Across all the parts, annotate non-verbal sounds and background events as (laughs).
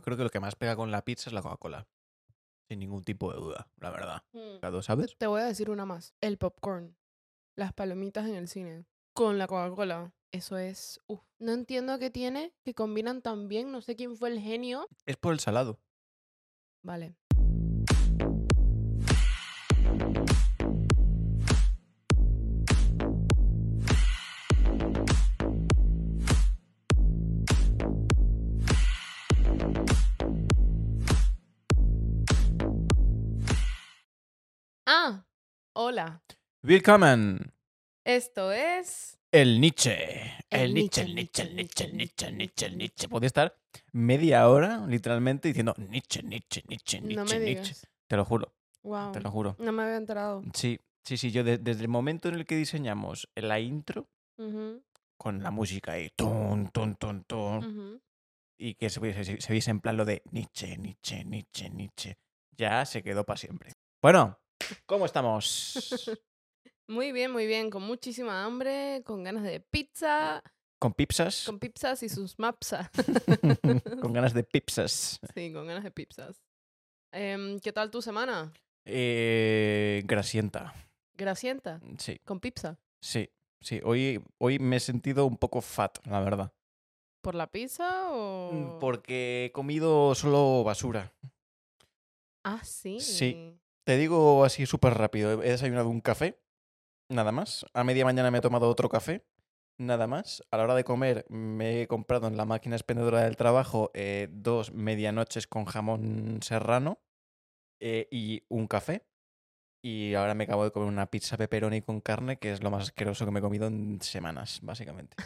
yo creo que lo que más pega con la pizza es la Coca-Cola. Sin ningún tipo de duda, la verdad. Mm. ¿Sabes? Te voy a decir una más. El popcorn. Las palomitas en el cine. Con la Coca-Cola. Eso es... uf. No entiendo qué tiene, que combinan tan bien. No sé quién fue el genio. Es por el salado. Vale. Ah, hola. Willkommen. Esto es... El Nietzsche. El Nietzsche, el Nietzsche, el Nietzsche, el Nietzsche, el Nietzsche, el Nietzsche. Podría estar media hora, literalmente, diciendo Nietzsche, Nietzsche, Nietzsche, No Nietzsche, me Nietzsche. digas. Te lo juro, Wow. te lo juro. No me había enterado. Sí, sí, sí. Yo de- desde el momento en el que diseñamos la intro, con la música ahí, tun, tun, tun, ujú. y que se viese, se- se viese en plan lo de Nietzsche, Nietzsche, Nietzsche, Nietzsche, ya se quedó para siempre. Bueno, ¿cómo estamos? (laughs) Muy bien, muy bien. Con muchísima hambre, con ganas de pizza, ¿Con pipsas? con pizzas y sus mapsas. (laughs) Con ganas de pipsas. sí, con ganas de pizzas. Em, ¿Qué tal tu semana? Eh, grasienta. Grasienta, Sí, con pizza. sí, sí. Hoy, hoy me he sentido un poco fat, la verdad. ¿Por la pizza o...? Mm, Porque he comido solo basura. Ah, sí. Sí. Te digo así súper rápido. He desayunado un café, nada más. A media mañana me he tomado otro café, nada más. A la hora de comer me he comprado en la máquina expendedora del trabajo eh, dos medianoches con jamón serrano eh, y un café. Y ahora me acabo de comer una pizza pepperoni con carne, que es lo más asqueroso que me he comido en semanas, básicamente.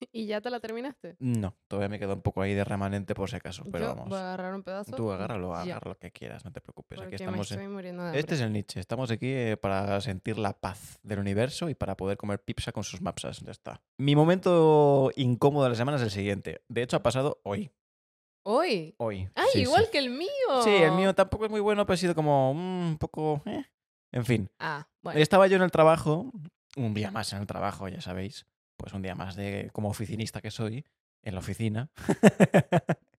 (laughs) ¿Y ya te la terminaste? No, todavía me queda un poco ahí de remanente por si acaso, pero Yo vamos. voy a agarrar un pedazo. Tú agárralo, agarra lo que quieras, no te preocupes. Aquí porque me estamos en- estoy muriendo de hambre. Este es el Nietzsche. Estamos aquí eh, para sentir la paz del universo y para poder comer pizza con sus mapsas. Ya está. Mi momento incómodo de la semana es el siguiente. De hecho, ha pasado hoy. ¿Hoy? Hoy. ¡Ay, Sí, igual sí. que el mío! Sí, el mío tampoco es muy bueno, pero ha sido como mm, un poco... eh. En fin. Ah, bueno. Estaba yo en el trabajo, un día más en el trabajo, ya sabéis. Pues un día más de como oficinista que soy, en la oficina. (laughs)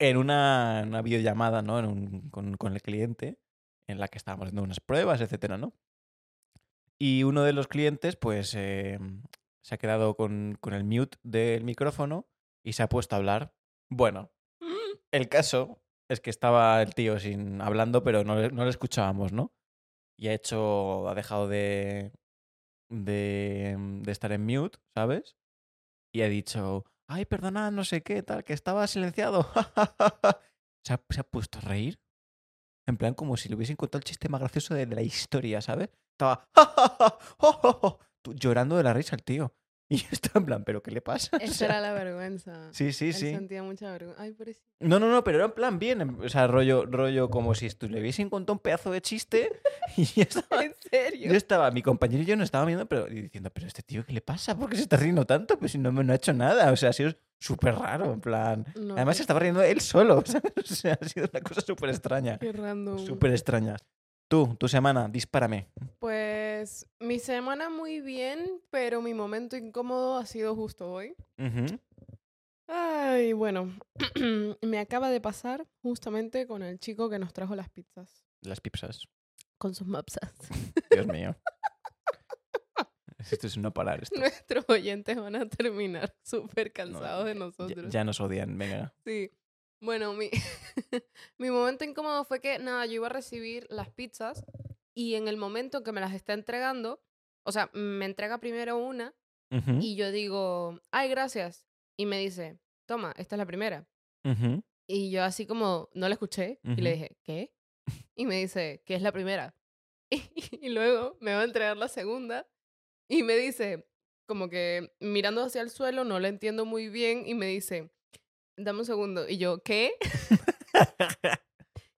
en una, una videollamada, ¿no? En un- con, con el cliente, en la que estábamos haciendo unas pruebas, etcétera, ¿no? Y uno de los clientes, pues, eh, se ha quedado con, con el mute del micrófono y se ha puesto a hablar. Bueno, (gasps) el caso es que estaba el tío sin hablando, pero no, no le escuchábamos, ¿no? Y ha hecho, ha dejado de, de, de estar en mute, ¿sabes? Y ha dicho, ay, perdona, no sé qué, tal, que estaba silenciado. (laughs) se, ha, puesto a reír. En plan, como si le hubiesen contado el chiste más gracioso de, la historia, ¿sabes? Estaba (laughs) llorando de la risa el tío. (laughs) Y yo estaba en plan, ¿pero qué le pasa? O Esa sea, era la vergüenza. Sí, sí, Él sí. sentía mucha vergüenza. Ay. No, no, no, pero era en plan bien. en- O sea, rollo, rollo como si estu- le hubiesen contado un pedazo de chiste (laughs) y yo estaba, ¿En serio? yo estaba, mi compañero y yo nos estábamos viendo, pero diciendo, pero este tío, ¿qué le pasa? ¿Por qué se está riendo tanto? Pues si no, me- no ha hecho nada. O sea, ha sido súper raro, en plan. No, Además, se estaba riendo él solo. ¿sabes? (laughs) O sea, ha sido una cosa súper extraña. Qué random. Súper extraña. Tú, tu semana, dispárame. Pues mi semana muy bien, pero mi momento incómodo ha sido justo hoy. Ujú. Ay, bueno, (clears throat) me acaba de pasar justamente con el chico que nos trajo las pizzas, Las pipsas. con sus mapsas. Dios mío. (laughs) Esto es no parar. Esto. Nuestros oyentes van a terminar (laughs) súper No, cansados de ya- nosotros. Ya, nos odian, venga. Sí. Bueno, mi, (laughs) mi momento incómodo fue que, nada, yo iba a recibir las pizzas y en el momento que me las está entregando, o sea, me entrega primero una y yo digo, ay, gracias. Y me dice, toma, esta es la primera. Y yo así como no la escuché y le dije, ¿qué? Y me dice, ¿qué es la primera? (laughs) Y, luego me va a entregar la segunda y me dice, como que mirando hacia el suelo, no la entiendo muy bien y me dice, dame un segundo. Y yo, ¿qué? (laughs)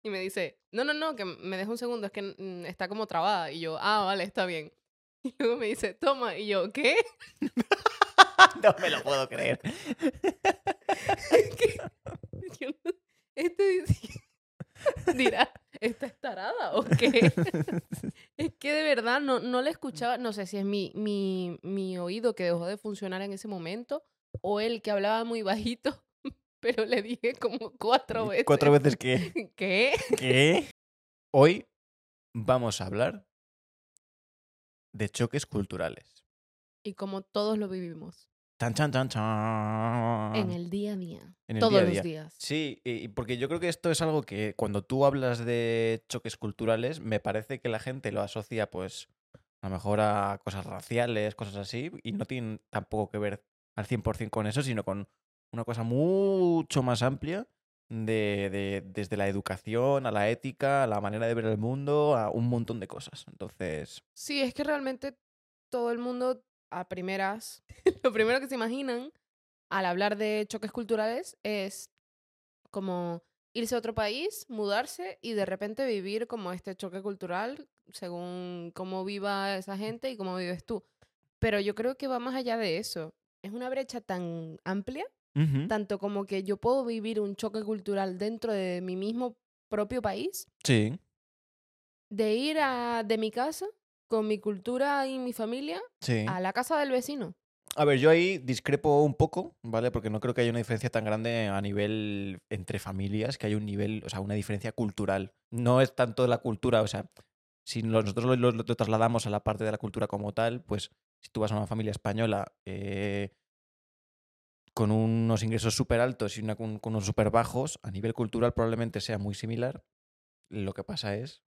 Y me dice, no, no, no, que me deja un segundo, es que mm, está como trabada. Y yo, ah, vale, está bien. (laughs) Y luego me dice, toma. Y yo, ¿qué? (laughs) no me lo puedo creer. Que yo no- este dice- dirá, ¿esta es tarada o qué? es que de verdad no, no le escuchaba, no sé si es mi, mi, mi oído que dejó de funcionar en ese momento o él que hablaba muy bajito, pero le dije como cuatro veces. (laughs) Cuatro veces que... (laughs) ¿Qué? ¿Qué? Hoy vamos a hablar de choques culturales. Y como todos lo vivimos. Tan, chan, chan, chan. En el día a día. En el todos día a los día. días. Sí, y porque yo creo que esto es algo que cuando tú hablas de choques culturales, me parece que la gente lo asocia, pues, a lo mejor a cosas raciales, cosas así, y no tienen tampoco que ver al 100% con eso, sino con una cosa mucho más amplia de, de- desde la educación a la ética, a la manera de ver el mundo, a un montón de cosas. Entonces, Sí, es que realmente todo el mundo a primeras, (laughs) lo primero que se imaginan al hablar de choques culturales es como irse a otro país, mudarse y de repente vivir como este choque cultural según cómo viva esa gente y cómo vives tú. Pero yo creo que va más allá de eso. Es una brecha tan amplia, tanto como que yo puedo vivir un choque cultural dentro de mi mismo propio país, sí, de ir a, de mi casa con mi cultura y mi familia sí. a la casa del vecino. A ver, yo ahí discrepo un poco, ¿vale? Porque no creo que haya una diferencia tan grande a nivel entre familias, que hay un nivel, o sea, una diferencia cultural. No es tanto la cultura, o sea, si nosotros lo, lo- lo trasladamos a la parte de la cultura como tal, pues si tú vas a una familia española eh, con unos ingresos súper altos y una con, con unos súper bajos, a nivel cultural probablemente sea muy similar. Lo que pasa es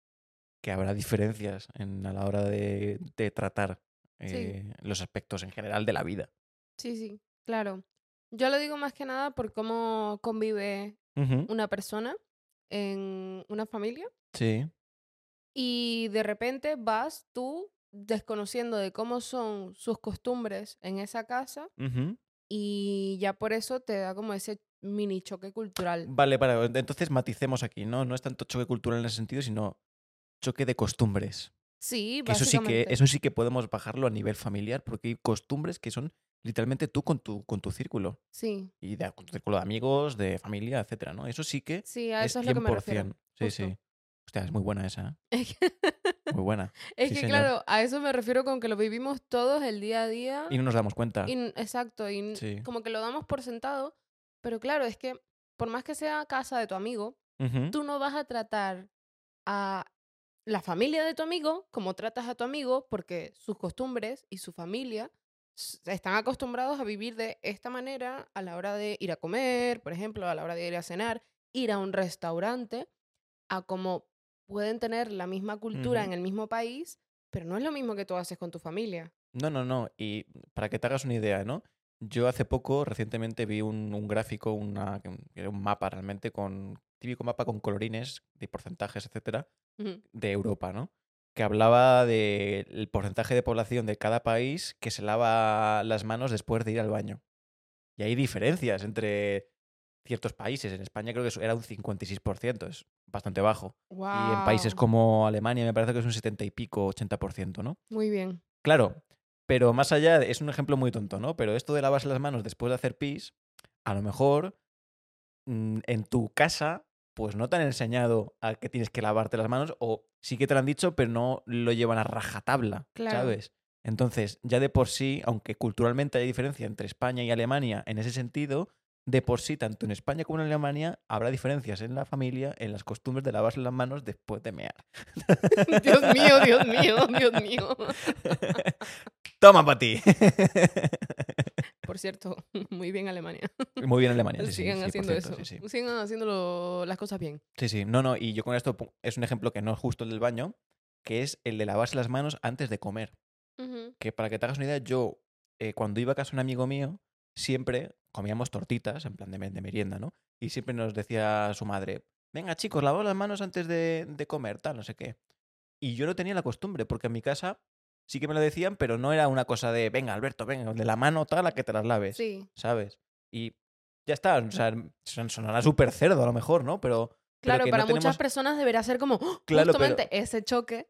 que habrá diferencias en, a la hora de, de tratar Sí. eh, los aspectos en general de la vida. Sí, sí, claro. Yo lo digo más que nada por cómo convive una persona en una familia Sí. y de repente vas tú desconociendo de cómo son sus costumbres en esa casa. Y ya por eso te da como ese mini choque cultural. Vale, para, entonces maticemos aquí, ¿no? No es tanto choque cultural en ese sentido, sino choque de costumbres. Sí, Que eso sí que, eso sí que podemos bajarlo a nivel familiar, porque hay costumbres que son literalmente tú con tu, con tu círculo. Sí, Y de, con tu círculo de amigos, de familia, etcétera, ¿no? Eso sí que sí, a es eso es lo que me refiero. 100%. Sí, sí. Hostia, es muy buena esa, ¿eh? Muy buena. (laughs) es Sí, que, señor. claro, a eso me refiero con que lo vivimos todos el día a día. Y no nos damos cuenta. Y exacto, y Sí. como que lo damos por sentado, pero claro, es que por más que sea casa de tu amigo, tú no vas a tratar a la familia de tu amigo como tratas a tu amigo porque sus costumbres y su familia están acostumbrados a vivir de esta manera a la hora de ir a comer, por ejemplo, a la hora de ir a cenar, ir a un restaurante, a como pueden tener la misma cultura en el mismo país, pero no es lo mismo que tú haces con tu familia. No, no, no. Y para que te hagas una idea, ¿no? Yo hace poco, recientemente, vi un, un gráfico, una, un mapa realmente, con típico mapa con colorines de porcentajes, etcétera, de Europa, ¿no? Que hablaba del porcentaje de población de cada país que se lava las manos después de ir al baño. Y hay diferencias entre ciertos países. En España creo que era un 56%, es bastante bajo. Y en países como Alemania me parece que es un 70 y pico, 80%, ¿no? Muy bien. Claro, pero más allá, es un ejemplo muy tonto, ¿no? Pero esto de lavarse las manos después de hacer pis, a lo mejor mm, en tu casa, pues no te han enseñado a que tienes que lavarte las manos, o sí que te lo han dicho, pero no lo llevan a rajatabla, Claro. ¿sabes? Entonces, ya de por sí, aunque culturalmente hay diferencia entre España y Alemania en ese sentido, de por sí, tanto en España como en Alemania, habrá diferencias en la familia, en las costumbres de lavarse las manos después de mear. (laughs) Dios mío, Dios mío, Dios mío. (laughs) Toma para ti. Por cierto, muy bien Alemania. Muy bien Alemania. Sí, Sigan sí, haciendo cierto, eso. Sigan haciendo las cosas bien. Sí, sí. No, no, y yo con esto es un ejemplo que no es justo el del baño, que es el de lavarse las manos antes de comer. Que para que te hagas una idea, yo eh, cuando iba a casa de un amigo mío, siempre comíamos tortitas, en plan de, me- de merienda, ¿no? Y siempre nos decía su madre, venga chicos, lavaos las manos antes de, de comer, tal, no sé qué. Y yo no tenía la costumbre, porque en mi casa sí que me lo decían, pero no era una cosa de, venga Alberto, venga, de la mano tal a que te las laves. Sí, ¿sabes? Y ya está, o sea, son- sonará súper cerdo a lo mejor, ¿no? Pero, pero claro, que para no muchas tenemos, personas deberá ser como ¡oh! Claro, pero- justamente ese choque.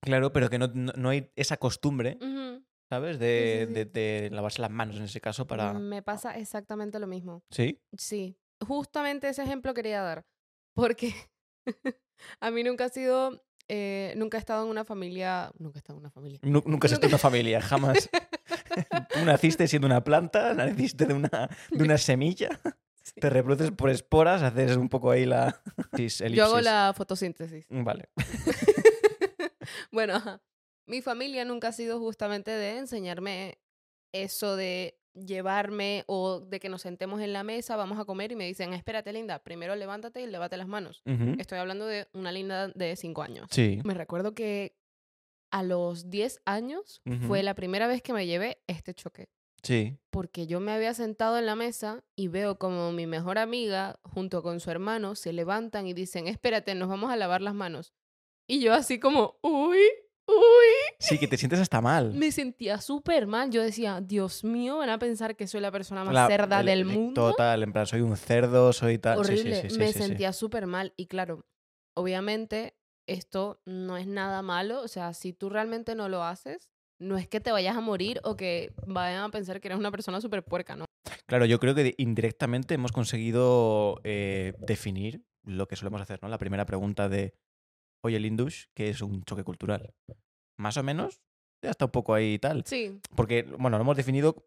claro, pero que no, no, no hay esa costumbre, Ujú. ¿Sabes? De, sí, sí. de- de lavarse las manos en ese caso para... Me pasa exactamente lo mismo. ¿Sí? Sí, justamente ese ejemplo quería dar. Porque (laughs) a mí nunca ha sido, eh, nunca he estado en una familia, nunca he estado en una familia. Nu- nunca has estado en una familia, jamás. (laughs) Tú naciste siendo una planta, naciste de una, de una semilla. (laughs) Sí. Te reproduces por esporas, haces un poco ahí la elipsis. Yo hago la fotosíntesis. Vale. Bueno, ajá. Mi familia nunca ha sido justamente de enseñarme eso de llevarme o de que nos sentemos en la mesa, vamos a comer y me dicen, espérate linda, primero levántate y levate las manos. Estoy hablando de una linda de 5 años. Sí. Me recuerdo que a los 10 años fue la primera vez que me llevé este choque. Sí. Porque yo me había sentado en la mesa y veo como mi mejor amiga junto con su hermano se levantan y dicen, espérate, nos vamos a lavar las manos. Y yo así como, uy, uy. Sí, que te sientes hasta mal. Me sentía súper mal. Yo decía, Dios mío, van a pensar que soy la persona más La- cerda el- del el- mundo. Total, en plan, soy un cerdo, soy tal. Sí, sí, Horrible. sí, sí, me sí, sí. sentía súper mal. Y claro, obviamente esto no es nada malo. O sea, si tú realmente no lo haces, no es que te vayas a morir o que vayan a pensar que eres una persona súper puerca, ¿no? Claro, yo creo que indirectamente hemos conseguido eh, definir lo que solemos hacer, ¿no? La primera pregunta de, oye, Lindush, ¿qué es un choque cultural? Más o menos, ya está un poco ahí y tal. Sí, Porque, bueno, lo hemos definido,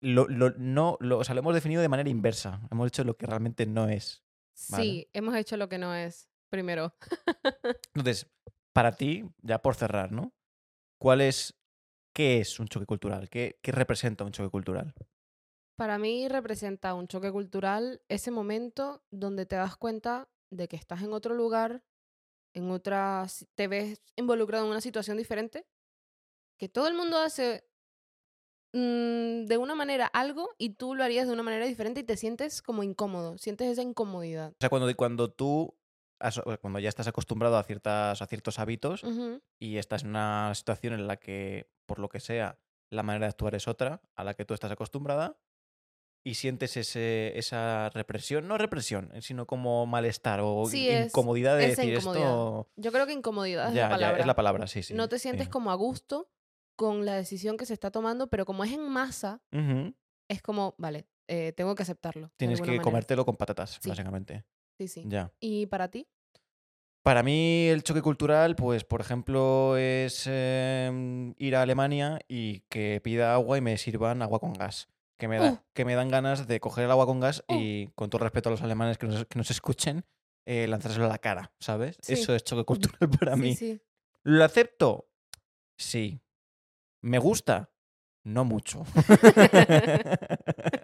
lo, lo- no, lo, o sea, lo hemos definido de manera inversa. Hemos hecho lo que realmente no es. Vale. sí, hemos hecho lo que no es. Primero, (laughs) Entonces, para ti, ya por cerrar, ¿no? ¿Cuál es, qué es un choque cultural? ¿Qué, qué representa un choque cultural? para mí representa un choque cultural ese momento donde te das cuenta de que estás en otro lugar, en otra, te ves involucrado en una situación diferente, que todo el mundo hace mm, de una manera algo y tú lo harías de una manera diferente y te sientes como incómodo, sientes esa incomodidad. O sea, cuando, cuando tú, cuando ya estás acostumbrado a, ciertas, a ciertos hábitos y estás en una situación en la que, por lo que sea, la manera de actuar es otra a la que tú estás acostumbrada y sientes ese, esa represión, no represión, eh, sino como malestar o Sí, incomodidad de decir incomodidad. esto... Yo creo que incomodidad es Ya, la ya, palabra. es la palabra, sí, sí. no te sientes sí. como a gusto con la decisión que se está tomando, pero como es en masa, es como, vale, eh, tengo que aceptarlo. Tienes que manera. comértelo con patatas, Sí. básicamente. Sí, sí. Ya. ¿Y para ti? Para mí el choque cultural, pues por ejemplo, es em, ir a Alemania y que pida agua y me sirvan agua con gas. Que me, da, Uh. que me dan ganas de coger el agua con gas Uh. y, con todo respeto a los alemanes que nos, que nos escuchen, eh, lanzárselo a la cara, ¿sabes? Sí. Eso es choque cultural (laughs) para sí, mí. sí. ¿Lo acepto? Sí. ¿Me gusta? No mucho. (laughs) (laughs)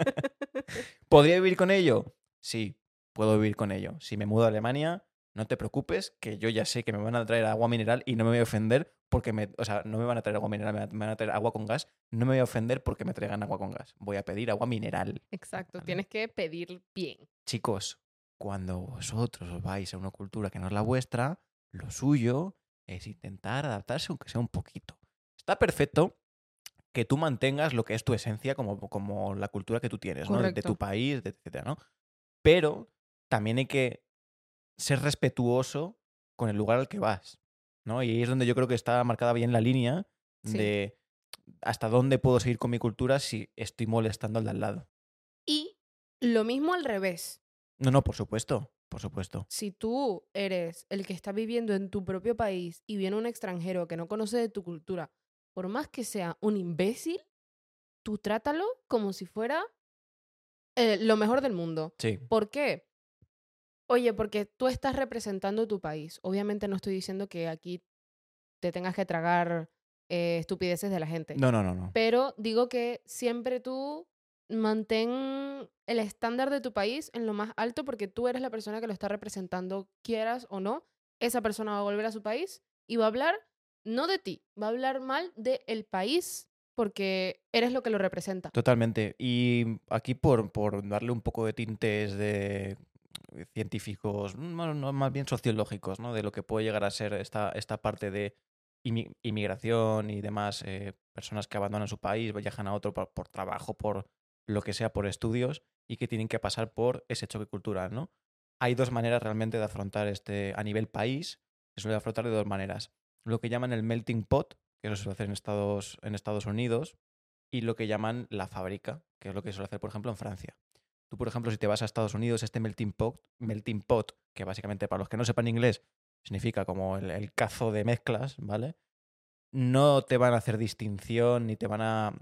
¿Podría vivir con ello? Sí, puedo vivir con ello. Si me mudo a Alemania, no te preocupes, que yo ya sé que me van a traer agua mineral y no me voy a ofender porque me. O sea, no me van a traer agua mineral, me van a traer agua con gas. No me voy a ofender porque me traigan agua con gas. Voy a pedir agua mineral. Exacto, Vale. tienes que pedir bien. Chicos, cuando vosotros os vais a una cultura que no es la vuestra, lo suyo es intentar adaptarse aunque sea un poquito. Está perfecto que tú mantengas lo que es tu esencia como, como la cultura que tú tienes, ¿no? De- tu país, de- etcétera, ¿no? Pero también hay que ser respetuoso con el lugar al que vas, ¿no? Y ahí es donde yo creo que está marcada bien la línea Sí. de hasta dónde puedo seguir con mi cultura si estoy molestando al de al lado. Y lo mismo al revés. No, no, por supuesto, por supuesto. Si tú eres el que está viviendo en tu propio país y viene un extranjero que no conoce de tu cultura, por más que sea un imbécil, tú trátalo como si fuera eh, lo mejor del mundo. Sí. ¿Por qué? Oye, porque tú estás representando tu país. Obviamente no estoy diciendo que aquí te tengas que tragar eh, estupideces de la gente. No, no, no, no. Pero digo que siempre tú mantén el estándar de tu país en lo más alto porque tú eres la persona que lo está representando, quieras o no. Esa persona va a volver a su país y va a hablar no de ti, va a hablar mal del país porque eres lo que lo representa. Totalmente. Y aquí por, por darle un poco de tintes de científicos, bueno, no, más bien sociológicos, ¿no? De lo que puede llegar a ser esta, esta parte de inmigración y demás, eh, personas que abandonan su país, viajan a otro por, trabajo, por lo que sea, por estudios, y que tienen que pasar por ese choque cultural, ¿no? Hay dos maneras realmente de afrontar este, a nivel país, se suele afrontar de dos maneras. Lo que llaman el melting pot, que eso se suele hacer en Estados, en Estados Unidos, y lo que llaman la fábrica, que es lo que suele hacer, por ejemplo, en Francia. Tú, por ejemplo, si te vas a Estados Unidos, este melting pot, melting pot que básicamente para los que no sepan inglés significa como el, cazo de mezclas, ¿vale? No te van a hacer distinción ni te van a,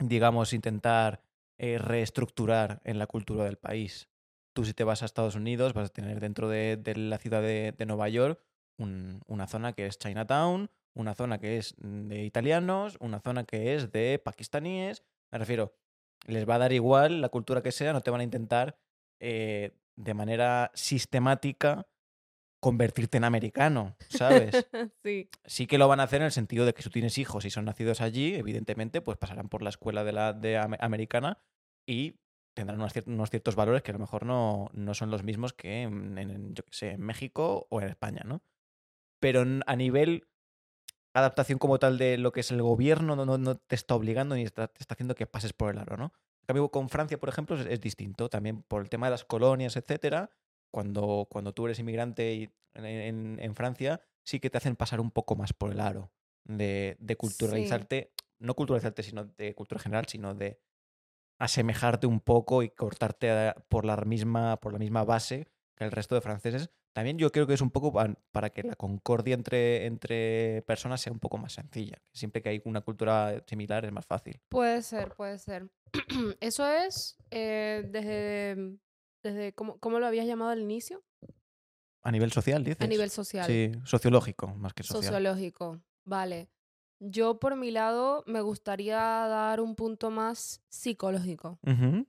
digamos, intentar eh, reestructurar en la cultura del país. Tú si te vas a Estados Unidos vas a tener dentro de, la ciudad de, Nueva York un- una zona que es Chinatown, una zona que es de italianos, una zona que es de pakistaníes. Me refiero, les va a dar igual la cultura que sea, no te van a intentar eh, de manera sistemática convertirte en americano, ¿sabes? (laughs) sí. sí que lo van a hacer en el sentido de que si tú tienes hijos y son nacidos allí, evidentemente, pues pasarán por la escuela de la de ame- americana y tendrán unos, cier- unos ciertos valores que a lo mejor no, no son los mismos que en, en, yo qué sé, en México o en España, ¿no? Pero a nivel adaptación como tal de lo que es el gobierno, no, no, no te está obligando ni está- te está haciendo que pases por el aro, ¿no? En cambio, con Francia, por ejemplo, es, es distinto. También por el tema de las colonias, etcétera. Cuando, cuando tú eres inmigrante y en, en- en Francia, sí que te hacen pasar un poco más por el aro de, de culturalizarte, no culturalizarte, sino de cultura general, sino de asemejarte un poco y cortarte por la misma, por la misma base que el resto de franceses. También yo creo que es un poco para que la concordia entre, entre personas sea un poco más sencilla. Siempre que hay una cultura similar es más fácil. Puede ser, puede ser. (clears throat) Eso es eh, desde, desde ¿cómo, ¿cómo lo habías llamado al inicio? A nivel social, dices. A nivel social. Sí, sociológico, más que social. Sociológico. Vale. Yo por mi lado me gustaría dar un punto más psicológico. Ujú,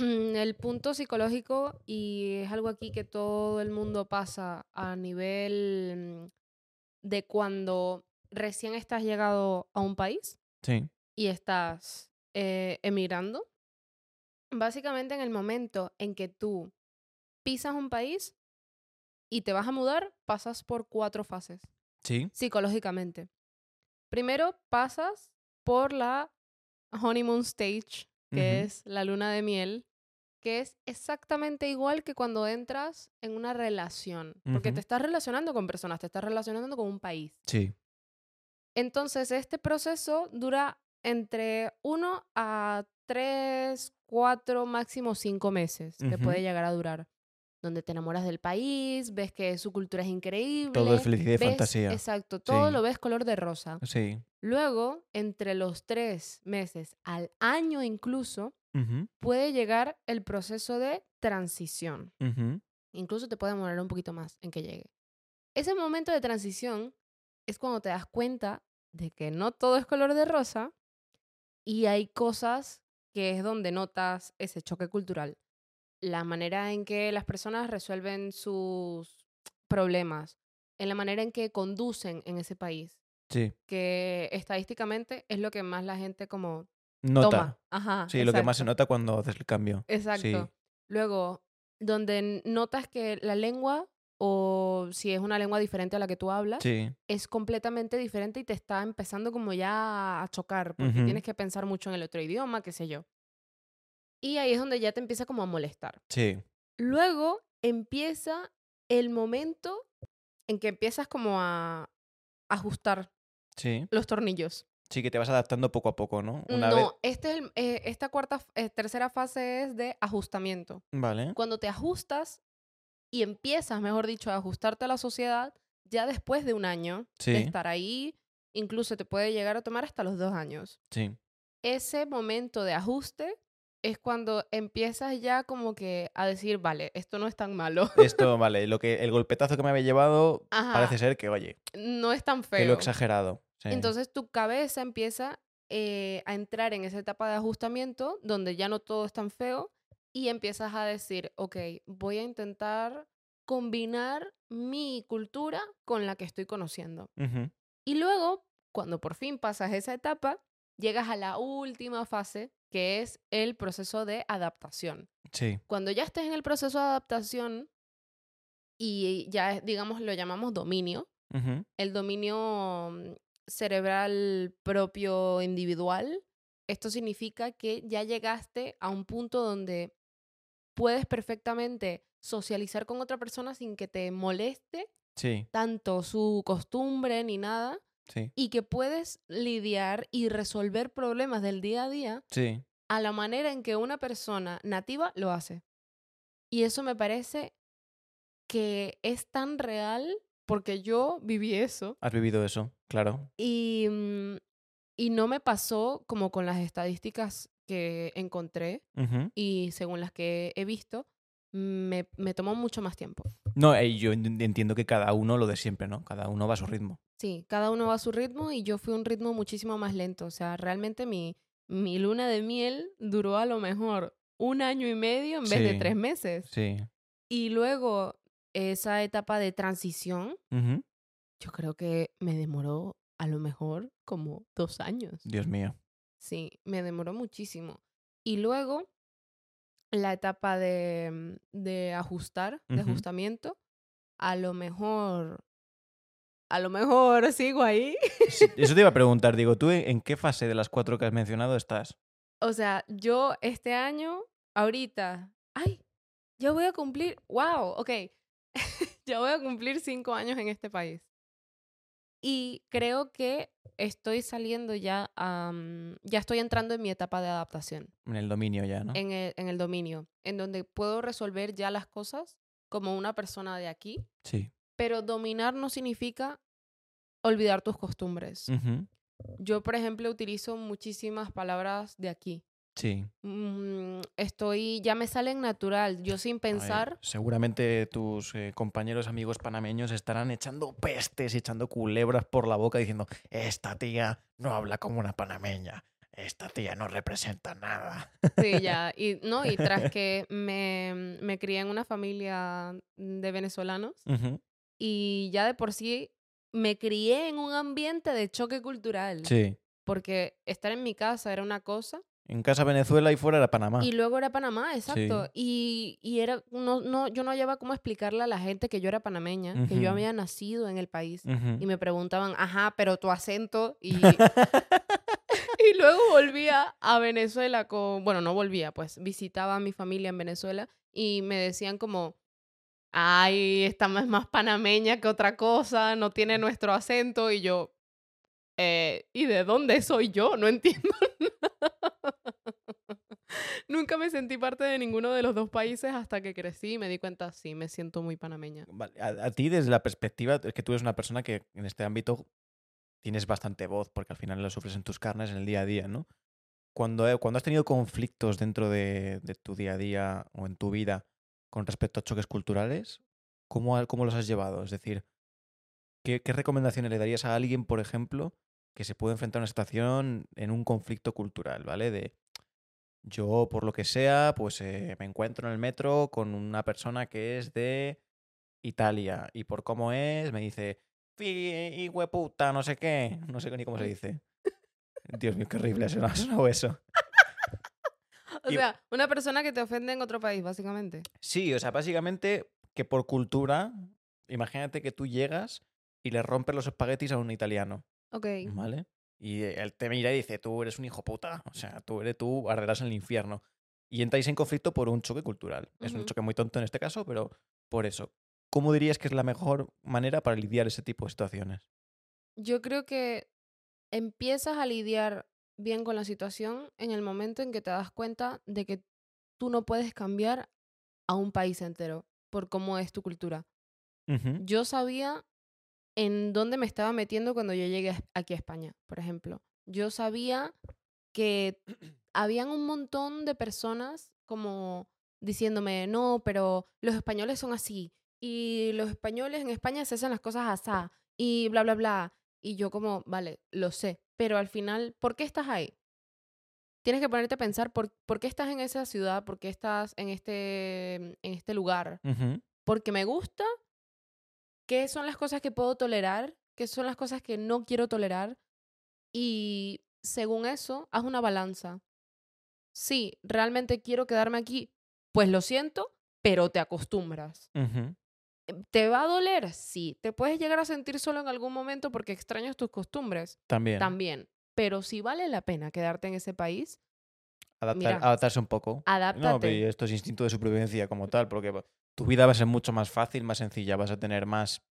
(clears throat) El punto psicológico, y es algo aquí que todo el mundo pasa a nivel mm, de cuando recién estás llegado a un país Sí. y estás eh, emigrando. Básicamente en el momento en que tú pisas un país y te vas a mudar, pasas por cuatro fases Sí. psicológicamente. Primero pasas por la honeymoon stage, que es la luna de miel, que es exactamente igual que cuando entras en una relación, porque te estás relacionando con personas, te estás relacionando con un país. Sí. Entonces, este proceso dura entre uno a tres, cuatro, máximo cinco meses que Ujú. puede llegar a durar. Donde te enamoras del país, ves que su cultura es increíble. Todo es felicidad y ves- fantasía. Exacto, todo Sí. lo ves color de rosa. Sí. Luego, entre los tres meses al año incluso, puede llegar el proceso de transición. Incluso te puede demorar un poquito más en que llegue. Ese momento de transición es cuando te das cuenta de que no todo es color de rosa y hay cosas que es donde notas ese choque cultural. La manera en que las personas resuelven sus problemas, en la manera en que conducen en ese país, Sí. que estadísticamente es lo que más la gente como Nota. toma. Ajá. Sí, lo que más se nota cuando haces el cambio. Exacto. Sí. Luego, donde notas que la lengua, o si es una lengua diferente a la que tú hablas, Sí. es completamente diferente y te está empezando como ya a chocar, porque tienes que pensar mucho en el otro idioma, qué sé yo. Y ahí es donde ya te empieza como a molestar. Sí. Luego empieza el momento en que empiezas como a ajustar Sí. los tornillos. Sí, que te vas adaptando poco a poco, ¿no? Una vez. no, este es el- eh, esta cuarta, eh, tercera fase es de ajustamiento. Vale. cuando te ajustas y empiezas, mejor dicho, a ajustarte a la sociedad, ya después de un año Sí. de estar ahí, incluso te puede llegar a tomar hasta los dos años. Sí. Ese momento de ajuste es cuando empiezas ya como que a decir, vale, esto no es tan malo, (laughs) Esto, vale, lo que, el golpetazo que me había llevado Ajá. parece ser que, oye, no es tan que lo he feo. exagerado. Sí. Entonces tu cabeza empieza eh, a entrar en esa etapa de ajustamiento donde ya no todo es tan feo y empiezas a decir, ok, voy a intentar combinar mi cultura con la que estoy conociendo. Y luego, cuando por fin pasas esa etapa, llegas a la última fase, que es el proceso de adaptación. Sí. Cuando ya estés en el proceso de adaptación y ya, digamos, lo llamamos dominio, el dominio mm, cerebral propio individual, esto significa que ya llegaste a un punto donde puedes perfectamente socializar con otra persona sin que te moleste Sí. tanto su costumbre ni nada Sí. y que puedes lidiar y resolver problemas del día a día Sí. a la manera en que una persona nativa lo hace. Y eso me parece que es tan real porque yo viví eso Has vivido eso, claro. y, mm, y no me pasó como con las estadísticas que encontré y según las que he visto, me, me tomó mucho más tiempo. No, eh, yo en- entiendo que cada uno lo de siempre, ¿no? Cada uno va a su ritmo. Sí, cada uno va a su ritmo y yo fui un ritmo muchísimo más lento. O sea, realmente mi, mi luna de miel duró a lo mejor un año y medio en vez de tres meses. Sí. Y luego esa etapa de transición, yo creo que me demoró a lo mejor como dos años. Dios mío. Sí, me demoró muchísimo. Y luego la etapa de, mm, de ajustar, de ajustamiento, a lo mejor, a lo mejor (laughs) sigo ahí. Eso te iba a (laughs) preguntar, digo, ¿tú en qué fase de las cuatro que has mencionado estás? O sea, yo este año, ahorita, ay, ya voy a cumplir, wow, ok, (laughs) ya voy a cumplir cinco años en este país. Y creo que estoy saliendo ya, am, ya estoy entrando en mi etapa de adaptación. En el dominio ya, ¿no? en el, en el dominio, en donde puedo resolver ya las cosas como una persona de aquí, Sí. pero dominar no significa olvidar tus costumbres. Yo, por ejemplo, utilizo muchísimas palabras de aquí. Sí. Mm, estoy, ya me salen natural, yo sin ver, pensar. seguramente tus eh, compañeros amigos panameños estarán echando pestes y echando culebras por la boca diciendo, esta tía no habla como una panameña, esta tía no representa nada. Sí, ya. Y, (laughs) no, y tras que me, me crié en una familia de venezolanos y ya de por sí me crié en un ambiente de choque cultural. Sí. porque estar en mi casa era una cosa En casa Venezuela y fuera era Panamá. y luego era Panamá, exacto. Sí. Y, y era, no, no, yo no hallaba cómo explicarle a la gente que yo era panameña, que yo había nacido en el país. Ujú. Y me preguntaban, ajá, pero tu acento. Y, (laughs) (laughs) y luego volvía a Venezuela con, bueno, no volvía, pues visitaba a mi familia en Venezuela y me decían como, ay, esta es más panameña que otra cosa, no tiene nuestro acento. Y yo, eh, ¿y de dónde soy yo? No entiendo. (laughs) (laughs) Nunca me sentí parte de ninguno de los dos países hasta que crecí y me di cuenta, sí, me siento muy panameña. A, ti, desde la perspectiva, es que tú eres una persona que en este ámbito tienes bastante voz, porque al final lo sufres en tus carnes en el día a día, ¿no? Cuando, eh, cuando has tenido conflictos dentro de, tu día a día o en tu vida con respecto a choques culturales, ¿cómo, cómo los has llevado? Es decir, ¿qué, qué recomendaciones le darías a alguien, por ejemplo, que se puede enfrentar a una situación en un conflicto cultural, ¿vale? De yo, por lo que sea, pues eh, me encuentro en el metro con una persona que es de Italia y por cómo es me dice, "Fi, hueputa, no sé qué, no sé ni cómo se dice. Dios mío, qué horrible ha sonado eso. (laughs) O Y- sea, una persona que te ofende en otro país, básicamente. Sí, o sea, básicamente que por cultura, imagínate que tú llegas y le rompes los espaguetis a un italiano, Ok. ¿vale? Y él te mira y dice, tú eres un hijo puta, o sea, tú eres tú, arderás en el infierno. Y entráis en conflicto por un choque cultural. Es un choque muy tonto en este caso, pero por eso. ¿Cómo dirías que es la mejor manera para lidiar ese tipo de situaciones? Yo creo que empiezas a lidiar bien con la situación en el momento en que te das cuenta de que tú no puedes cambiar a un país entero por cómo es tu cultura. Yo sabía en dónde me estaba metiendo cuando yo llegué aquí a España, por ejemplo. Yo sabía que habían un montón de personas como diciéndome, no, pero los españoles son así, y los españoles en España se hacen las cosas así, y bla, bla, bla. Y yo como, vale, lo sé, pero al final, ¿por qué estás ahí? Tienes que ponerte a pensar por, por qué estás en esa ciudad, por qué estás en este, en este lugar, porque me gusta, qué son las cosas que puedo tolerar, qué son las cosas que no quiero tolerar y según eso, haz una balanza. Sí, realmente quiero quedarme aquí, pues lo siento, pero te acostumbras. Eh, ¿Te va a doler? Sí. ¿Te puedes llegar a sentir solo en algún momento porque extrañas tus costumbres? También. También. Pero si vale la pena quedarte en ese país, Adaptar- Mira, adaptarse un poco. No, pero adáptate. esto es instinto de supervivencia como tal, porque tu vida va a ser mucho más fácil, más sencilla, vas a tener más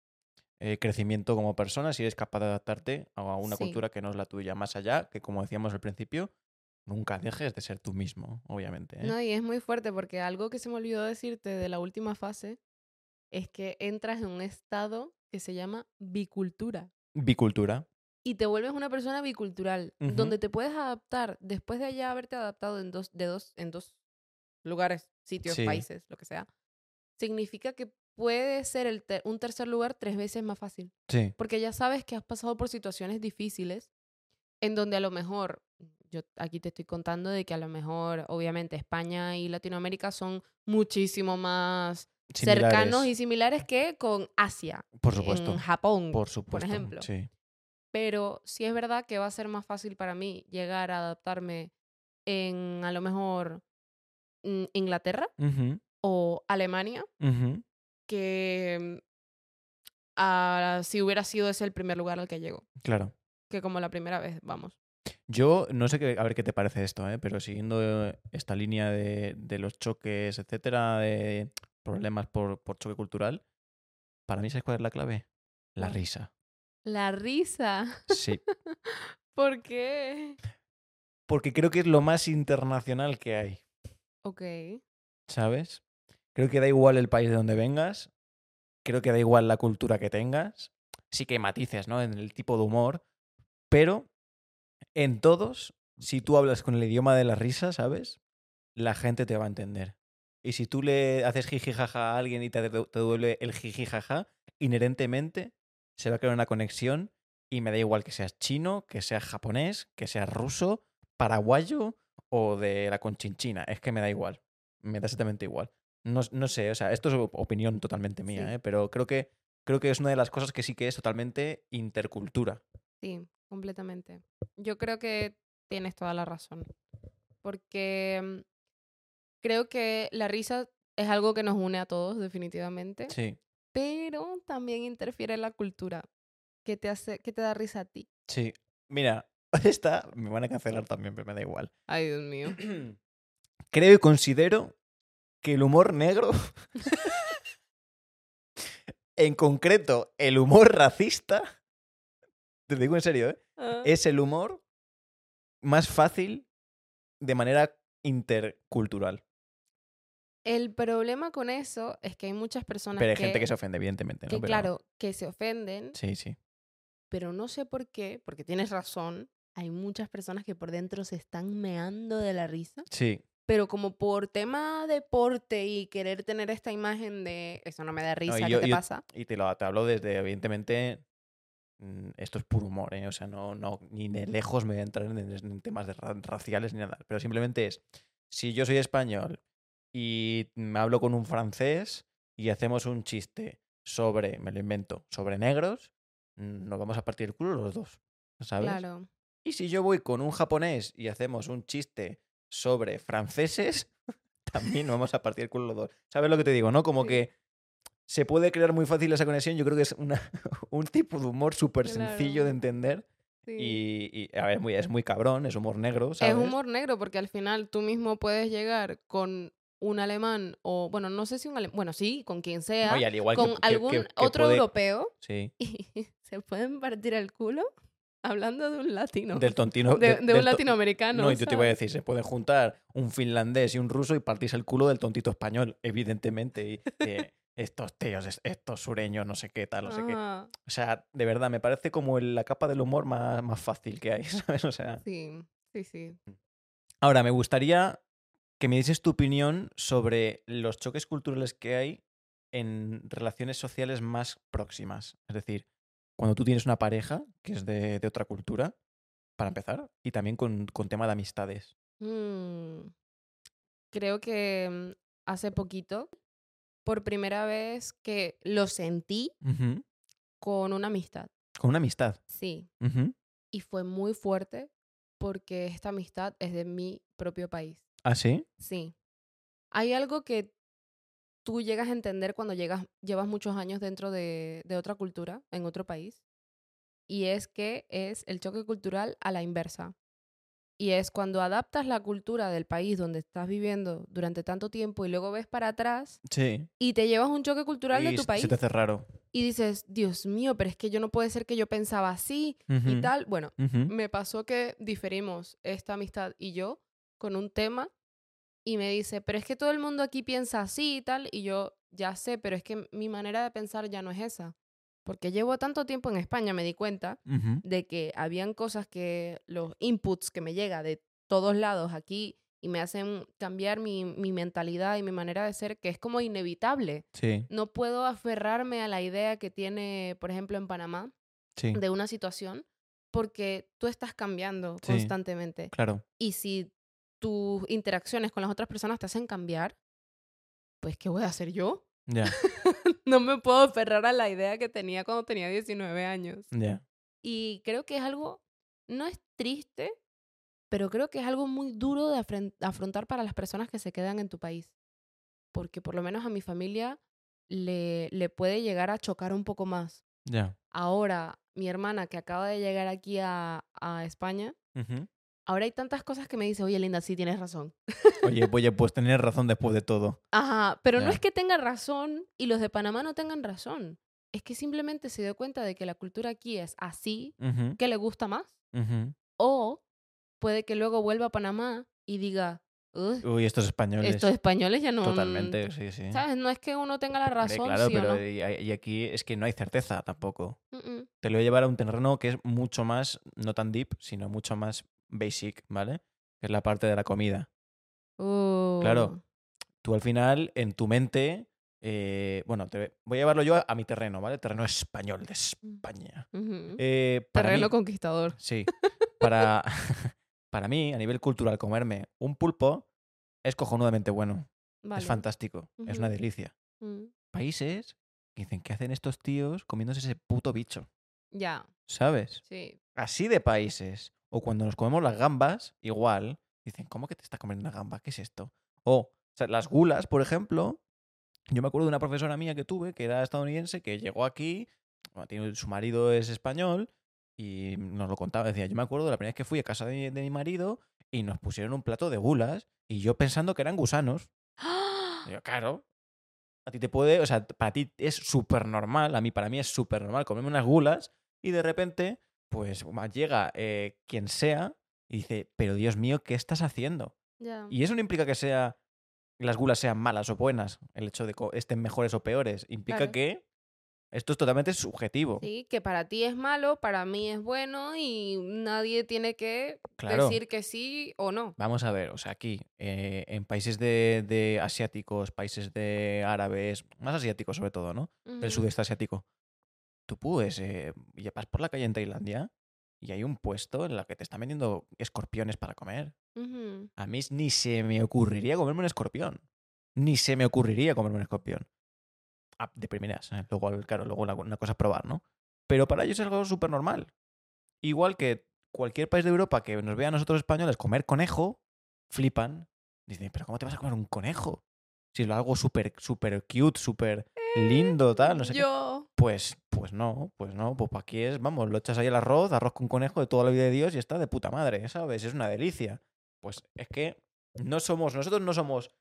eh, crecimiento como persona si eres capaz de adaptarte a una Sí. cultura que no es la tuya. Más allá, que como decíamos al principio, nunca dejes de ser tú mismo, obviamente. ¿eh? No, y es muy fuerte porque algo que se me olvidó decirte de la última fase es que entras en un estado que se llama bicultura. Bicultura. y te vuelves una persona bicultural, donde te puedes adaptar después de ya haberte adaptado en dos, de dos, en dos lugares, sitios, Sí. países, lo que sea, significa que puede ser el te- un tercer lugar tres veces más fácil. Sí. Porque ya sabes que has pasado por situaciones difíciles en donde a lo mejor, yo aquí te estoy contando de que a lo mejor, obviamente, España y Latinoamérica son muchísimo más cercanos y Similares. similares que con Asia, Por supuesto. en Japón, Por supuesto. ejemplo. Sí. pero sí es verdad que va a ser más fácil para mí llegar a adaptarme en a lo mejor mm, Inglaterra Ujú, o Alemania que mm, a- si hubiera sido ese el primer lugar al que llego, Claro. que como la primera vez, vamos. Yo no sé qué, a ver qué te parece esto, ¿eh? pero siguiendo esta línea de, de los choques, etcétera, de problemas por, por choque cultural, para mí, ¿sabes cuál es la clave? La risa. La risa. Sí. (laughs) ¿Por qué? Porque creo que es lo más internacional que hay, Ok. ¿sabes? Creo que da igual el país de donde vengas, creo que da igual la cultura que tengas, sí que matices, ¿no? En el tipo de humor, pero en todos, si tú hablas con el idioma de la risa, ¿sabes? La gente te va a entender. Y si tú le haces jiji jaja a alguien y te, te duele el jiji jaja, inherentemente se va a crear una conexión y me da igual que seas chino, que seas japonés, que seas ruso, paraguayo o de la conchinchina. Es que me da igual. Me da exactamente igual. No, no sé, o sea, esto es op- opinión totalmente mía, Sí. ¿eh? pero creo que, creo que es una de las cosas que sí que es totalmente intercultura. Sí, completamente. Yo creo que tienes toda la razón. Porque mm, creo que la risa es algo que nos une a todos, definitivamente. Sí, Pero también interfiere en la cultura. que te hace, que te da risa a ti? sí. Mira, (laughs) esta me van a cancelar también, pero me da igual. Ay, Dios mío. (clears throat) Creo y considero que el humor negro, (laughs) en concreto el humor racista, te digo en serio, ¿eh? Ah, es el humor más fácil de manera intercultural. El problema con eso es que hay muchas personas Pero hay que, gente que se ofende, evidentemente. ¿no? que, Pero- claro, que se ofenden, Sí, sí. pero no sé por qué, porque tienes razón, hay muchas personas que por dentro se están meando de la risa, Sí, pero como por tema deporte y querer tener esta imagen de eso no me da risa, ¿qué yo- te yo- pasa? y te, lo, te hablo desde, evidentemente, mm, esto es puro humor, ¿eh? O sea, no, no, ni de lejos me voy a entrar en, en temas de ra- raciales ni nada. Pero simplemente es, si yo soy español y me hablo con un francés y hacemos un chiste sobre, me lo invento, sobre negros, mm, nos vamos a partir el culo los dos, ¿sabes? Claro. Y si yo voy con un japonés y hacemos un chiste sobre franceses, (laughs) también nos vamos a partir el culo los dos. ¿Sabes lo que te digo, no? Como que se puede crear muy fácil esa conexión. Yo creo que es una, (laughs) un tipo de humor súper sencillo de entender. Sí. Y, y, a ver, muy, es muy cabrón, es humor negro, ¿sabes? Es humor negro porque al final tú mismo puedes llegar con un alemán o, bueno, no sé si un alemán, bueno, sí, con quien sea, No, al igual que- con que- que- algún que otro puede- europeo Sí. y (laughs) se pueden partir el culo hablando de un latino. Del tontino. de, un latinoamericano. No, yo te iba a decir, se pueden juntar un finlandés y un ruso y partirse el culo del tontito español, evidentemente. Y de, (laughs) estos tíos, es- estos sureños, no sé qué tal, no sé qué. Ajá, O sea, de verdad, me parece como la capa del humor más, más fácil que hay, (laughs) ¿sabes? O sea. Sí, sí, sí. Ahora, me gustaría que me dices tu opinión sobre los choques culturales que hay en relaciones sociales más próximas. Es decir, cuando tú tienes una pareja que es de, de otra cultura, para empezar, y también con, con tema de amistades. Mm, Creo que mm, hace poquito, por primera vez que lo sentí con una amistad. Con una amistad. Sí. Ujú. Y fue muy fuerte porque esta amistad es de mi propio país. ¿Ah, sí? Sí. Hay algo que tú llegas a entender cuando llegas, llevas muchos años dentro de, de otra cultura, en otro país, y es que es el choque cultural a la inversa. Y es cuando adaptas la cultura del país donde estás viviendo durante tanto tiempo y luego ves para atrás Sí. y te llevas un choque cultural de Y tu se- país Se te hace raro. y dices, Dios mío, pero es que yo no puede ser que yo pensaba así y Ujú. tal. Bueno, Ujú. me pasó que diferimos esta amistad y yo con un tema y me dice, pero es que todo el mundo aquí piensa así y tal, y yo ya sé, pero es que mi manera de pensar ya no es esa. porque llevo tanto tiempo en España, me di cuenta de que habían cosas que los inputs que me llega de todos lados aquí y me hacen cambiar mi, mi mentalidad y mi manera de ser, que es como inevitable. Sí, No puedo aferrarme a la idea que tiene, por ejemplo, en Panamá, sí, de una situación, porque tú estás cambiando Sí. constantemente. claro. Y si tus interacciones con las otras personas te hacen cambiar, pues ¿qué voy a hacer yo? Ya, (laughs) no me puedo aferrar a la idea que tenía cuando tenía 19 años. ya. Y creo que es algo, no es triste, pero creo que es algo muy duro de afrontar para las personas que se quedan en tu país. Porque por lo menos a mi familia le, le puede llegar a chocar un poco más. Ya. Ahora, mi hermana que acaba de llegar aquí a, a España, Ujú. Ahora hay tantas cosas que me dice, oye, Linda, sí tienes razón. Oye, oye, pues tener razón después de todo. Ajá, pero no es que tenga razón y los de Panamá no tengan razón. Es que simplemente se dio cuenta de que la cultura aquí es así, que le gusta más. O puede que luego vuelva a Panamá y diga, "Ugh, Uy, estos españoles. estos españoles ya no... Totalmente, sí, sí. ¿Sabes? No es que uno tenga la razón, claro, sí o pero no. y, y aquí es que no hay certeza tampoco. Mm, mm. Te lo voy a llevar a un terreno que es mucho más, no tan deep, sino mucho más basic, ¿vale? Que es la parte de la comida. Claro. Uh, Tú al final, en tu mente, eh, bueno, te voy a llevarlo yo a, a mi terreno, ¿vale? Terreno español, de España. ujú. Eh, para Terreno mí- conquistador. Sí. (laughs) Para, (laughs) para mí, a nivel cultural, comerme un pulpo es cojonudamente bueno. Vale. Es fantástico. Es una delicia. Mm. Países que dicen, ¿qué hacen estos tíos comiéndose ese puto bicho? Ya, ¿Sabes? sí. Así de países. O cuando nos comemos las gambas, igual, dicen, ¿cómo que te estás comiendo una gamba? ¿Qué es esto? O, o sea, las gulas, por ejemplo. Yo me acuerdo de una profesora mía que tuve, que era estadounidense, que llegó aquí, bueno, su marido es español, y nos lo contaba. Decía, yo me acuerdo de la primera vez que fui a casa de, de mi marido y nos pusieron un plato de gulas, y yo pensando que eran gusanos. ¡Ah! Y yo, claro. A ti te puede, o sea, para ti es súper normal, a mí para mí es súper normal comerme unas gulas y de repente, pues llega eh, quien sea y dice, pero Dios mío, ¿qué estás haciendo? Y eso no implica que sea las gulas sean malas o buenas, el hecho de que estén mejores o peores, implica Claro. que esto es totalmente subjetivo. Sí, que para ti es malo, para mí es bueno y nadie tiene que Claro. decir que sí o no. Vamos a ver, o sea, aquí, eh, en países de, de asiáticos, países de árabes, más asiáticos sobre todo, ¿no? del Ujú. sudeste asiático. Tú puedes, eh, y vas por la calle en Tailandia y hay un puesto en la que te están vendiendo escorpiones para comer. A mí ni se me ocurriría comerme un escorpión. Ni se me ocurriría comerme un escorpión. Ah, de primeras, ¿eh? Luego, claro, luego una cosa es probar, ¿no? Pero para ellos es algo súper normal. Igual que cualquier país de Europa que nos vea a nosotros españoles comer conejo, flipan. Dicen, pero ¿cómo te vas a comer un conejo? Si es algo súper, súper cute, súper lindo, tal, no sé qué. Yo. Pues, pues no, pues no, pues aquí es, vamos, lo echas ahí al arroz, arroz con conejo de toda la vida de Dios y está de puta madre, ¿sabes? Es una delicia. Pues es que no somos, nosotros no somos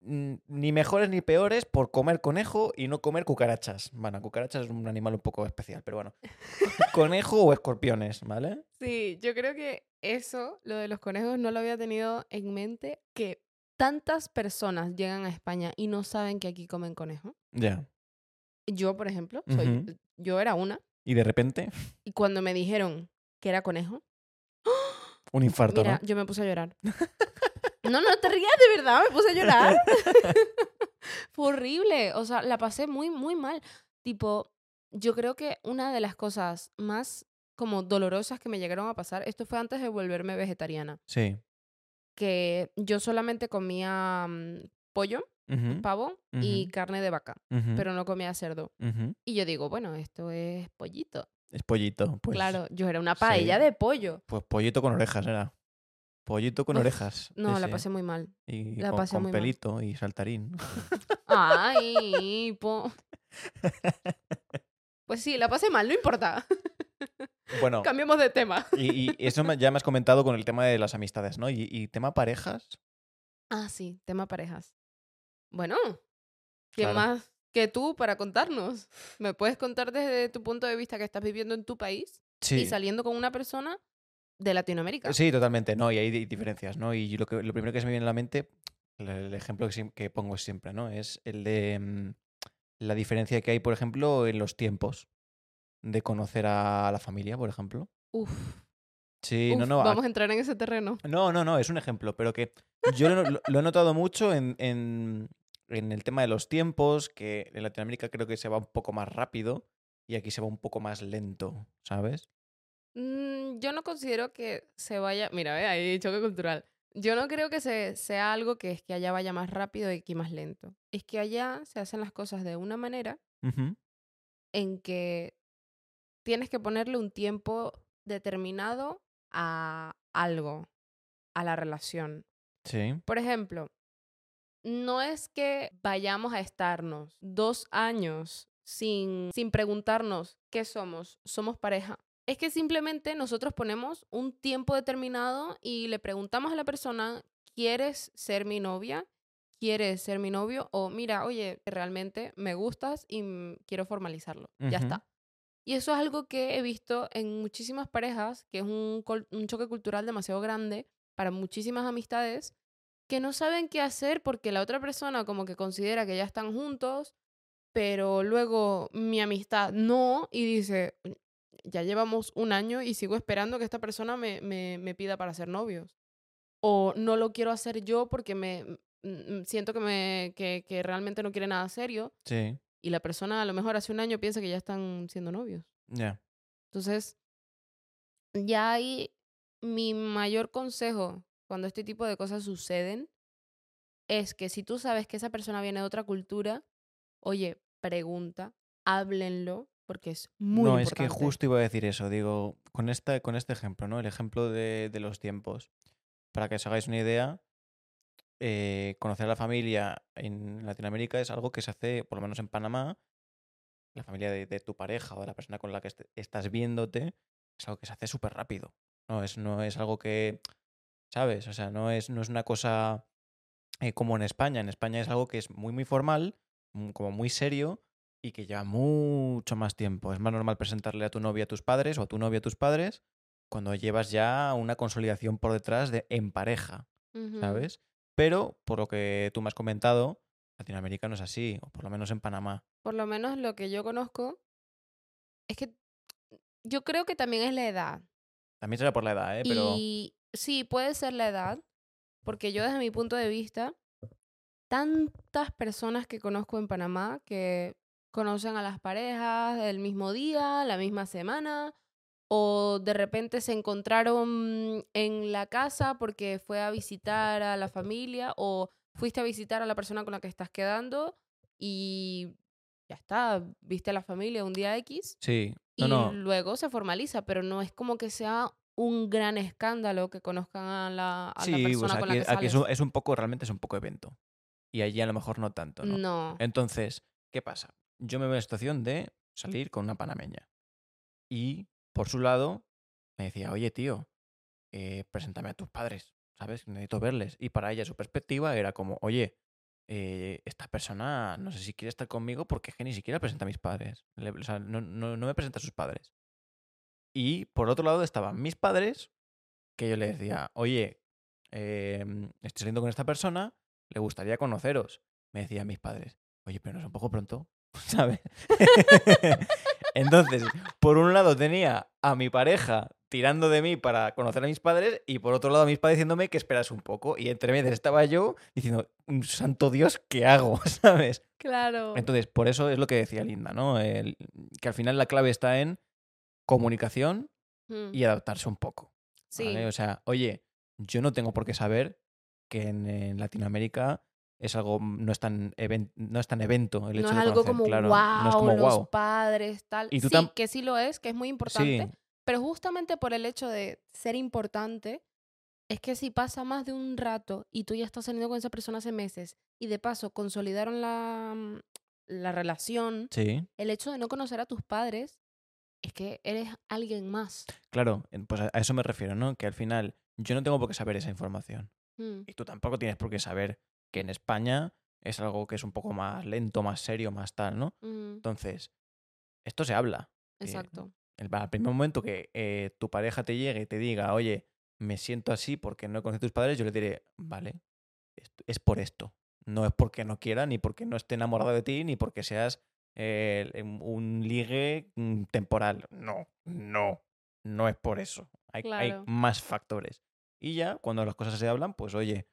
ni mejores ni peores por comer conejo y no comer cucarachas. Bueno, cucarachas es un animal un poco especial, pero bueno. (laughs) conejo o escorpiones, ¿vale? Sí, yo creo que eso, lo de los conejos, no lo había tenido en mente, que tantas personas llegan a España y no saben que aquí comen conejo. Ya. Yo, por ejemplo, soy, Ujú. yo era una, Y de repente, y cuando me dijeron que era conejo, (gasps) un (laughs) infarto, mira, ¿no? yo me puse a llorar. No, no te rías, de verdad, me puse a llorar. (laughs) (laughs) Fue horrible, o sea, la pasé muy, muy mal. Tipo, yo creo que una de las cosas más como dolorosas que me llegaron a pasar, esto fue antes de volverme vegetariana, Sí. que yo solamente comía mm, pollo, Pavo y carne de vaca, pero no comía cerdo. Y yo digo, bueno, esto es pollito. Es pollito, pues. claro, yo era una paella sí. de pollo. Pues pollito con orejas era. Pollito con Uf, orejas. No, la pasé muy mal. Y la con, pasé con muy mal. pelito y saltarín. (laughs) Ay, po. Pues sí, la pasé mal, no importa. (laughs) Bueno, Cambiemos de tema. y, y eso ya me has comentado con el tema de las amistades, ¿no? Y, y tema parejas. Ah, sí, tema parejas. Bueno, ¿quién Claro. más que tú para contarnos? ¿Me puedes contar desde tu punto de vista que estás viviendo en tu país Sí. y saliendo con una persona de Latinoamérica? Sí, totalmente, ¿no? Y hay di- diferencias, ¿no? Y lo, que, lo primero que se me viene a la mente, el, ejemplo que, que pongo siempre, ¿no? Es el de mm, la diferencia que hay, por ejemplo, en los tiempos. de conocer a la familia, por ejemplo. Uf. Sí, no, uf, no. Vamos a entrar en ese terreno. No, no, no, es un ejemplo, pero que yo lo, lo- lo he notado mucho en, en- en el tema de los tiempos, que en Latinoamérica creo que se va un poco más rápido y aquí se va un poco más lento, ¿sabes? Mm, yo no considero que se vaya. Mira, ve, ahí choque cultural. Yo no creo que se, sea algo que es que allá vaya más rápido y aquí más lento. Es que allá se hacen las cosas de una manera en que tienes que ponerle un tiempo determinado a algo, a la relación. Sí, Por ejemplo, no es que vayamos a estarnos dos años sin, sin preguntarnos qué somos, somos pareja. Es que simplemente nosotros ponemos un tiempo determinado y le preguntamos a la persona, ¿quieres ser mi novia? ¿Quieres ser mi novio? O mira, oye, realmente me gustas y quiero formalizarlo. Ya está. Y eso es algo que he visto en muchísimas parejas, que es un choque cultural demasiado grande para muchísimas amistades que no saben qué hacer porque la otra persona como que considera que ya están juntos, pero luego mi amistad no y dice, ya llevamos un año y sigo esperando que esta persona me, me, me pida para ser novios. O no lo quiero hacer yo porque me siento que, me, que, que realmente no quiere nada serio sí, y la persona a lo mejor hace un año piensa que ya están siendo novios. ya. Entonces, ya ahí mi mayor consejo cuando este tipo de cosas suceden es que si tú sabes que esa persona viene de otra cultura, oye, pregunta, háblenlo, porque es muy no, importante. es que justo iba a decir eso, digo, con, esta, con este ejemplo, ¿no? El ejemplo de, de los tiempos. Para que os hagáis una idea, eh, conocer a la familia en Latinoamérica es algo que se hace, por lo menos en Panamá, la familia de, de tu pareja o de la persona con la que est- estás viéndote, es algo que se hace súper rápido. No es, no es algo que, ¿sabes? O sea, no es, no es una cosa eh, como en España. En España es algo que es muy, muy formal, mm, como muy serio y que lleva mucho más tiempo. Es más normal presentarle a tu novia a tus padres o a tu novia a tus padres cuando llevas ya una consolidación por detrás de en pareja. ¿sabes? Pero, por lo que tú me has comentado, Latinoamérica no es así, o por lo menos en Panamá. Por lo menos lo que yo conozco es que yo creo que también es la edad. También será por la edad, ¿eh? Pero Y sí, puede ser la edad, porque yo desde mi punto de vista, tantas personas que conozco en Panamá que conocen a las parejas el mismo día, la misma semana, o de repente se encontraron en la casa porque fue a visitar a la familia, o fuiste a visitar a la persona con la que estás quedando y ya está, viste a la familia un día X sí, no, y no. luego se formaliza, pero no es como que sea un gran escándalo que conozcan a la, a la Sí, persona pues con aquí, la que aquí es, sales. un, es un poco, realmente es un poco evento. Y allí a lo mejor no tanto, ¿no? No. Entonces, ¿qué pasa? Yo me veo en la situación de salir con una panameña. Y, por su lado, me decía, oye, tío, eh, preséntame a tus padres, ¿sabes? Necesito verles. Y para ella su perspectiva era como, oye, eh, esta persona no sé si quiere estar conmigo porque es que ni siquiera presenta a mis padres. Le- o sea, no, no- no me presenta a sus padres. Y por otro lado estaban mis padres, que yo le decía, oye, eh, estoy saliendo con esta persona, le gustaría conoceros. Me decían mis padres, oye, pero no es un poco pronto, (laughs) ¿sabes? (laughs) Entonces, por un lado tenía a mi pareja tirando de mí para conocer a mis padres y por otro lado a mis padres diciéndome que esperas un poco. Y entre medias estaba yo diciendo, "Mm, santo Dios, ¿qué hago? (laughs) ¿Sabes? Claro. Entonces, por eso es lo que decía Linda, ¿no? El- que al final la clave está en comunicación Mm, y adaptarse un poco. sí. ¿vale? O sea, oye, yo no tengo por qué saber que en, en Latinoamérica es algo, no es tan, even- no es tan evento el no hecho es de algo conocer, como claro, wow, no es como los wow. padres, tal. Y tú sí, que sí lo es, que es muy Sí, importante, pero justamente por el hecho de ser importante, es que si pasa más de un rato y tú ya estás saliendo con esa persona hace meses y de paso consolidaron la, mm, la relación, sí, el hecho de no conocer a tus padres es que eres alguien más. claro, pues a eso me refiero, ¿no? Que al final yo no tengo por qué saber esa información. Mm, Y tú tampoco tienes por qué saber que en España es algo que es un poco más lento, más serio, más tal, ¿no? mm, Entonces, esto se habla. Eh, exacto. El, al primer momento que eh, tu pareja te llegue y te diga, oye, me siento así porque no he conocido a tus padres, yo le diré, vale, es, es por esto. No es porque no quiera, ni porque no esté enamorado de ti, ni porque seas eh, un ligue mm, temporal. No, no, no es por eso. Hay, hay Claro. más factores. Y ya, cuando las cosas se hablan, pues oye,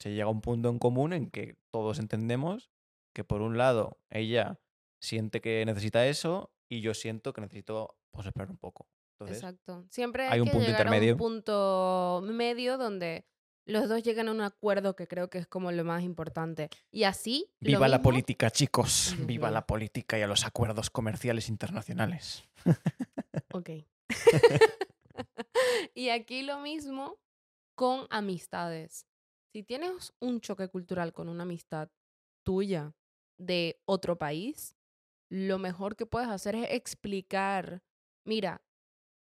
se llega a un punto en común en que todos entendemos que por un lado ella siente que necesita eso y yo siento que necesito pues esperar un poco. Entonces, Exacto. Siempre hay hay un que punto llegar a intermedio. un punto medio donde los dos lleguen a un acuerdo que creo que es como lo más importante. Y así. viva la política, chicos. Viva la política y a los acuerdos comerciales internacionales. (laughs) Ok. (laughs) y aquí lo mismo con amistades. Si tienes un choque cultural con una amistad tuya de otro país, lo mejor que puedes hacer es explicar, mira,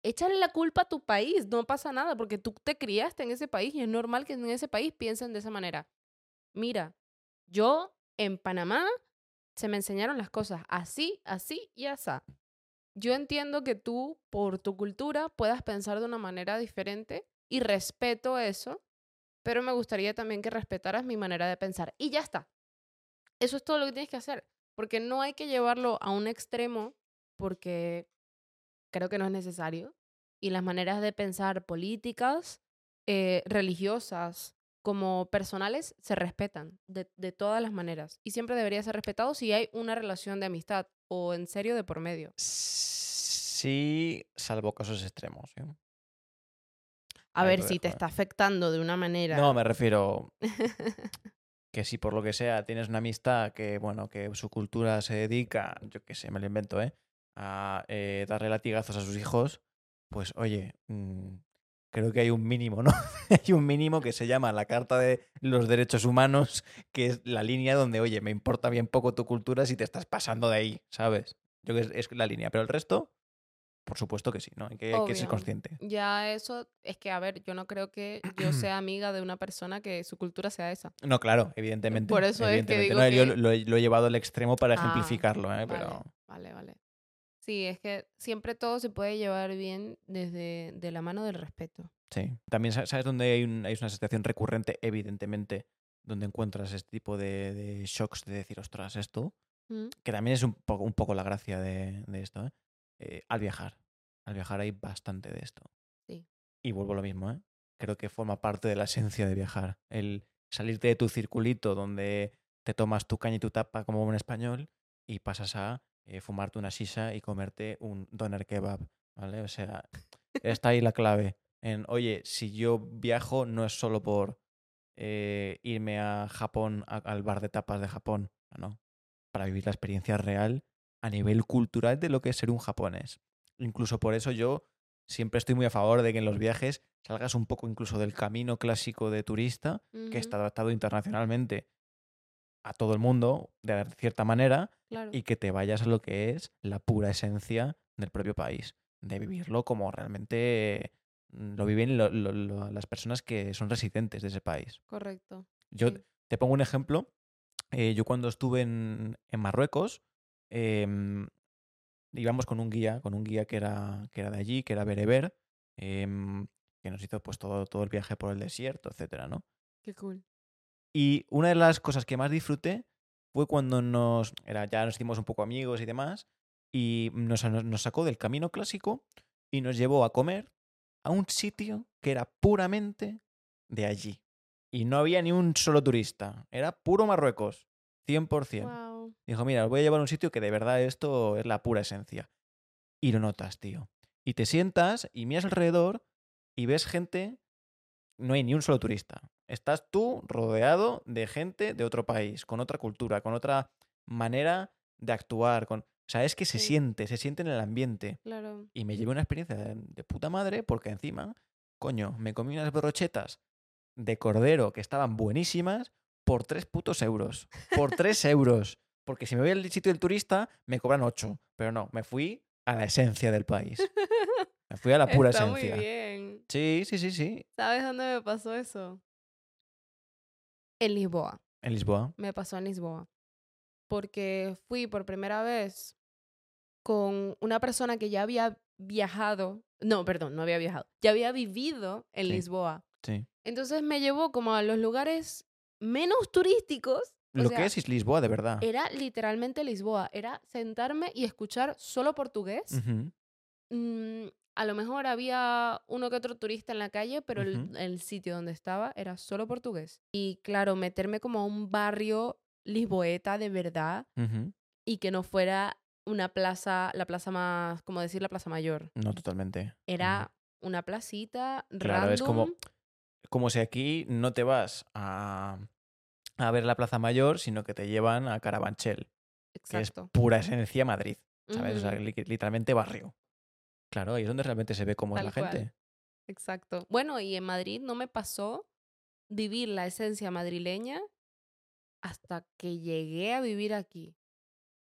échale la culpa a tu país, no pasa nada, porque tú te criaste en ese país y es normal que en ese país piensen de esa manera. Mira, yo en Panamá se me enseñaron las cosas así, así y así. Yo entiendo que tú, por tu cultura, puedas pensar de una manera diferente y respeto eso, pero me gustaría también que respetaras mi manera de pensar. Y ya está. Eso es todo lo que tienes que hacer, porque no hay que llevarlo a un extremo, porque creo que no es necesario. Y las maneras de pensar políticas, eh, religiosas, como personales, se respetan de, de todas las maneras. Y siempre debería ser respetado si hay una relación de amistad o en serio de por medio. Sí, salvo casos extremos. ¿eh? A Ahí ver si te dejo, ¿eh? está afectando de una manera. No, me refiero (laughs) que si por lo que sea tienes una amistad que, bueno, que su cultura se dedica, yo qué sé, me lo invento, ¿eh? A eh, darle latigazos a sus hijos, pues oye, mm, creo que hay un mínimo, ¿no? (laughs) hay un mínimo que se llama la Carta de los Derechos Humanos, que es la línea donde, oye, me importa bien poco tu cultura si te estás pasando de ahí, ¿sabes? Yo creo que es, es la línea, pero el resto, por supuesto que sí, ¿no? Hay que, hay que ser consciente. Ya eso es que, a ver, yo no creo que yo (clears throat) sea amiga de una persona que su cultura sea esa. No, claro, evidentemente. Por eso es que evidentemente. digo No, yo lo, he- lo he llevado al extremo para Ah, ejemplificarlo, ¿eh? Vale, Pero vale, vale. Sí, es que siempre todo se puede llevar bien desde de la mano del respeto. sí. También sa- sabes dónde hay, un- hay una situación recurrente, evidentemente, donde encuentras este tipo de, de shocks de decir, ostras, esto, ¿Mm? que también es un poco, un poco la gracia de, de esto, ¿eh? Eh, Al viajar. Al viajar hay bastante de esto. Sí. Y vuelvo a lo mismo, ¿eh? Creo que forma parte de la esencia de viajar. El salirte de tu circulito donde te tomas tu caña y tu tapa como un español y pasas a eh, fumarte una shisha y comerte un doner kebab, ¿vale? O sea, está ahí la clave. En, oye, si yo viajo no es solo por eh, irme a Japón, a- al bar de tapas de Japón, no. Para vivir la experiencia real a nivel cultural de lo que es ser un japonés. Incluso por eso yo siempre estoy muy a favor de que en los viajes salgas un poco incluso del camino clásico de turista, que está adaptado internacionalmente a todo el mundo, de cierta manera, Claro. y que te vayas a lo que es la pura esencia del propio país, de vivirlo como realmente mm, lo viven lo- lo- lo- las personas que son residentes de ese país. Correcto. Yo Sí. te pongo un ejemplo. eh, yo cuando estuve en, en Marruecos, em, íbamos con un guía, con un guía que era, que era de allí, que era bereber, em, que nos hizo pues todo, todo el viaje por el desierto, etcétera, ¿no? Qué cool. Y una de las cosas que más disfruté fue cuando nos, era, ya nos hicimos un poco amigos y demás, y nos, sacó del camino clásico y nos llevó a comer a un sitio que era puramente de allí. Y no había ni un solo turista, era puro Marruecos, 100%. Wow. Dijo, mira, os voy a llevar a un sitio que de verdad esto es la pura esencia. Y lo notas, tío. Y te sientas y miras alrededor y ves gente, no hay ni un solo turista. Estás tú rodeado de gente de otro país, con otra cultura, con otra manera de actuar. Con... O sea, es que se Sí. siente, se siente en el ambiente. Claro. Y me llevé una experiencia de, de puta madre porque encima, coño, me comí unas brochetas de cordero que estaban buenísimas por tres putos euros. Por tres euros. Porque si me voy al sitio del turista, me cobran ocho. Pero no, me fui a la esencia del país. (laughs) Me fui a la pura Está esencia. muy bien. Sí, sí, sí, sí. ¿Sabes dónde me pasó eso? En Lisboa. En Lisboa. Me pasó en Lisboa. Porque fui por primera vez con una persona que ya había viajado. No, perdón, no había viajado. Ya había vivido en Sí. Lisboa. Sí. Entonces me llevó como a los lugares menos turísticos Lo sea, que es Lisboa, de verdad. Era literalmente Lisboa. Era sentarme y escuchar solo portugués. Ujú, Mm, a lo mejor había uno que otro turista en la calle, pero el- sitio donde estaba era solo portugués. Y claro, meterme como a un barrio lisboeta de verdad y que no fuera una plaza, la plaza más, como decir, la plaza mayor. No, totalmente. Era una placita Claro, random. es como, como si aquí no te vas a, a ver la Plaza Mayor, sino que te llevan a Carabanchel, que es Exacto. pura esencia Madrid, ¿sabes? O sea, literalmente barrio. Claro, ahí es donde realmente se ve cómo es la cual. gente. Exacto. Bueno, y en Madrid no me pasó vivir la esencia madrileña hasta que llegué a vivir aquí.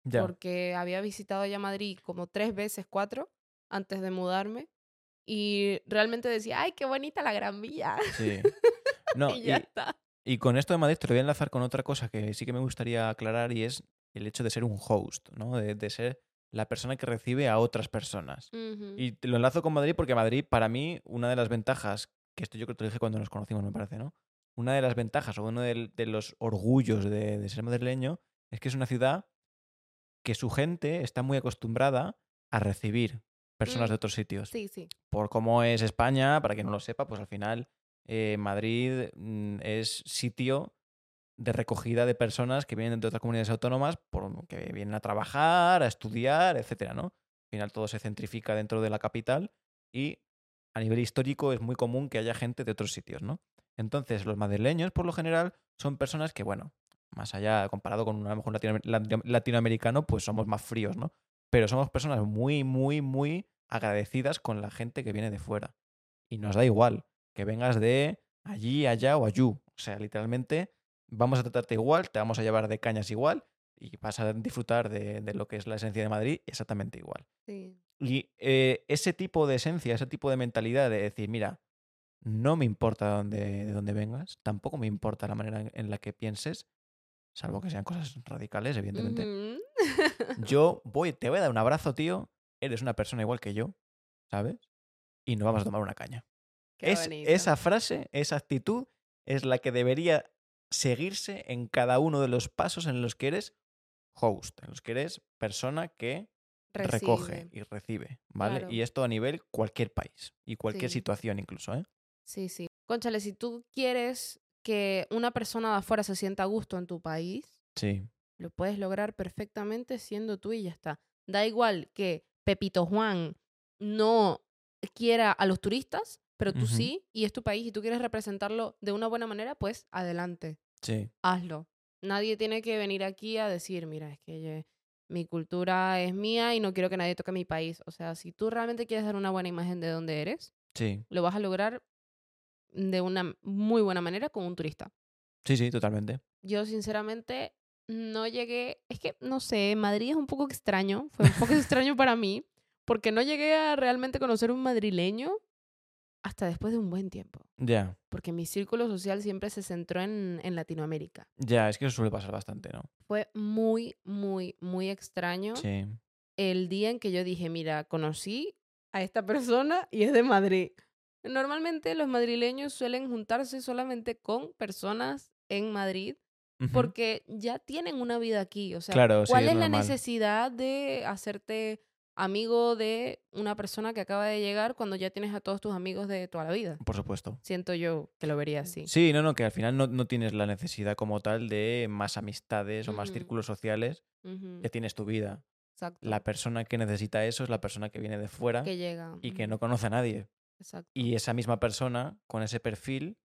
Ya, porque había visitado ya Madrid como tres veces, cuatro, antes de mudarme. Y realmente decía, ay, qué bonita la Gran Vía. sí. (laughs) No, y y, ya está. y con esto de Madrid te lo voy a enlazar con otra cosa que sí que me gustaría aclarar y es el hecho de ser un host, ¿no? De, de ser la persona que recibe a otras personas. Y te lo enlazo con Madrid porque Madrid, para mí, una de las ventajas, que esto yo creo que te lo dije cuando nos conocimos, me parece, ¿no? Una de las ventajas o uno de, los orgullos de, de ser madrileño es que es una ciudad que su gente está muy acostumbrada a recibir personas Mm, de otros sitios. Sí, sí. Por cómo es España, para quien no lo sepa, pues al final eh, Madrid mm, es sitio de recogida de personas que vienen de otras comunidades autónomas por, que vienen a trabajar, a estudiar, etcétera, ¿no? Al final todo se centrifica dentro de la capital y a nivel histórico es muy común que haya gente de otros sitios, ¿no? Entonces, los madrileños, por lo general, son personas que, bueno, más allá, comparado con un, a lo mejor latino- latino- latinoamericano, pues somos más fríos, ¿no? Pero somos personas muy, muy, muy agradecidas con la gente que viene de fuera. Y nos da igual que vengas de allí, allá o allú. O sea, literalmente vamos a tratarte igual, te vamos a llevar de cañas igual y vas a disfrutar de, de lo que es la esencia de Madrid exactamente igual. sí. Y eh, ese tipo de esencia, ese tipo de mentalidad de decir, mira, no me importa dónde, de dónde vengas, tampoco me importa la manera en, la que pienses, salvo que sean cosas radicales, evidentemente. Ujú. (laughs) Yo voy, te voy a dar un abrazo, tío, eres una persona igual que yo, ¿sabes? Y nos vamos a tomar una caña. Es, esa frase, esa actitud, es la que debería seguirse en cada uno de los pasos en los que eres host, en los que eres persona que recoge y recibe, ¿vale? Claro. Y esto a nivel cualquier país y cualquier Sí. situación incluso, ¿eh? Sí, sí. Conchale, si tú quieres que una persona de afuera se sienta a gusto en tu país, Sí, lo puedes lograr perfectamente siendo tú y ya está. Da igual que Pepito Juan no quiera a los turistas, pero tú sí, y es tu país y tú quieres representarlo de una buena manera, pues adelante, sí, hazlo. Nadie tiene que venir aquí a decir, mira, es que yo- mi cultura es mía y no quiero que nadie toque mi país. O sea, si tú realmente quieres dar una buena imagen de dónde eres, sí, lo vas a lograr de una muy buena manera con un turista. sí, sí, totalmente. Yo sinceramente no llegué, es que no sé, Madrid es un poco extraño, fue un poco (laughs) extraño para mí, porque no llegué a realmente conocer un madrileño hasta después de un buen tiempo, Ya, porque mi círculo social siempre se centró en, en Latinoamérica. ya, es que eso suele pasar bastante, ¿no? Fue muy, muy, muy extraño Sí, el día en que yo dije, mira, conocí a esta persona y es de Madrid. Normalmente los madrileños suelen juntarse solamente con personas en Madrid Ujú. porque ya tienen una vida aquí. O sea, Claro, sí, ¿cuál es es la necesidad de hacerte amigo de una persona que acaba de llegar cuando ya tienes a todos tus amigos de toda la vida? por supuesto. Siento yo que lo vería así. Sí, no, no, que al final no, no tienes la necesidad como tal de más amistades o más círculos sociales, Ujú, ya tienes tu vida. Exacto. La persona que necesita eso es la persona que viene de fuera que llega. y que no conoce a nadie. Exacto. Y esa misma persona, con ese perfil,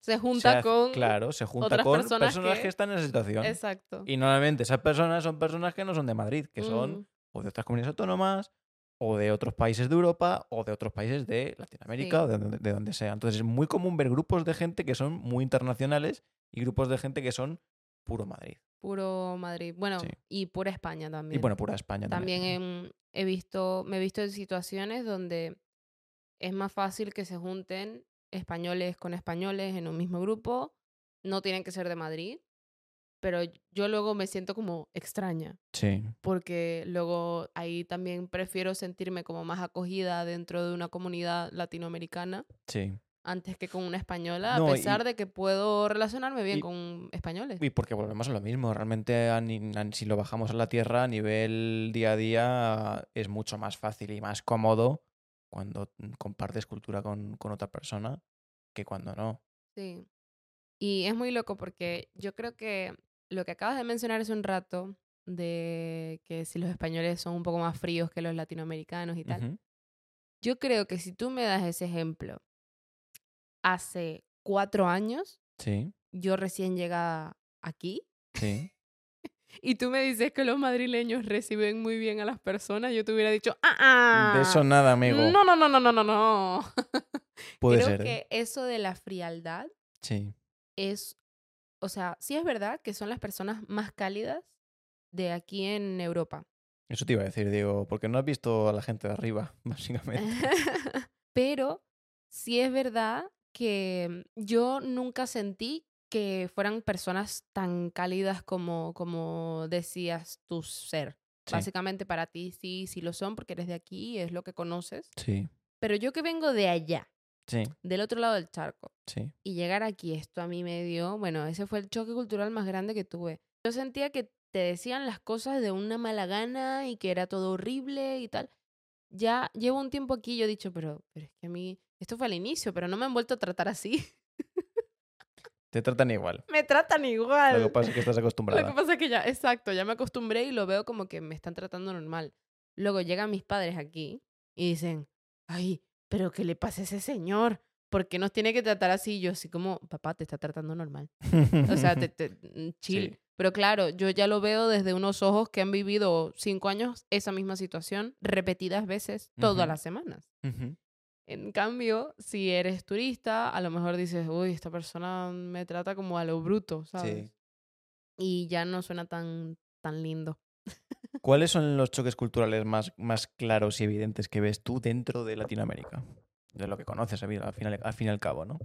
se se junta hace- con... claro, se junta otras con personas personas que... que- están en esa situación. Exacto. Y normalmente esas personas son personas que no son de Madrid, que son o de otras comunidades autónomas, o de otros países de Europa, o de otros países de Latinoamérica, Sí. o de donde, de donde sea. Entonces es muy común ver grupos de gente que son muy internacionales y grupos de gente que son puro Madrid. Puro Madrid. Bueno, Sí. y pura España también. Y bueno, pura España también. También em, he visto, me he visto en situaciones donde es más fácil que se junten españoles con españoles en un mismo grupo. No tienen que ser de Madrid, pero yo luego me siento como extraña, Sí, porque luego ahí también prefiero sentirme como más acogida dentro de una comunidad latinoamericana sí. antes que con una española, No, a y- pesar de que puedo relacionarme bien y- con españoles. Y porque volvemos a lo mismo. Realmente, a ni- a- si lo bajamos a la tierra, a nivel día a día, es mucho más fácil y más cómodo cuando compartes cultura con, con otra persona que cuando no. Sí. Y es muy loco porque yo creo que lo que acabas de mencionar hace un rato, de que si los españoles son un poco más fríos que los latinoamericanos y tal, Ujú. yo creo que si tú me das ese ejemplo hace cuatro años, Sí, yo recién llegada aquí, sí. (laughs) y tú me dices que los madrileños reciben muy bien a las personas, yo te hubiera dicho, ¡ah! ah! De eso nada, amigo. No, no, no, no, no, no, no. (laughs) Puede Creo ser. ¿eh? que eso de la frialdad Sí. es, o sea, sí es verdad que son las personas más cálidas de aquí en Europa. Eso te iba a decir, digo, porque no has visto a la gente de arriba, (laughs) básicamente. (laughs) Pero sí es verdad que yo nunca sentí que fueran personas tan cálidas como, como decías tu ser. Sí, Básicamente para ti sí, sí lo son porque eres de aquí, es lo que conoces. sí, Pero yo que vengo de allá, sí, del otro lado del charco, sí. y llegar aquí, esto a mí me dio, bueno, ese fue el choque cultural más grande que tuve. Yo sentía que te decían las cosas de una mala gana y que era todo horrible y tal. Ya llevo un tiempo aquí y yo he dicho, pero, pero es que a mí, esto fue al inicio, pero no me han vuelto a tratar así. (laughs) Te tratan igual. me tratan igual. Lo que pasa es que estás (laughs) Lo acostumbrada. que pasa es que ya, exacto, ya me acostumbré y lo veo como que me están tratando normal. Luego llegan mis padres aquí y dicen, ay, pero ¿qué le pasa a ese señor? ¿Por qué nos tiene que tratar así? Yo así como, papá, te está tratando normal. O sea, te, (laughs) te- mm, chill. Sí. Pero claro, yo ya lo veo desde unos ojos que han vivido cinco años esa misma situación repetidas veces todas Ujú. las semanas. Ujú. En cambio, si eres turista, a lo mejor dices, uy, esta persona me trata como a lo bruto, ¿sabes? Sí. Y ya no suena tan, tan lindo. ¿Cuáles son los choques culturales más, más claros y evidentes que ves tú dentro de Latinoamérica? De lo que conoces al final, al fin y al cabo, ¿no?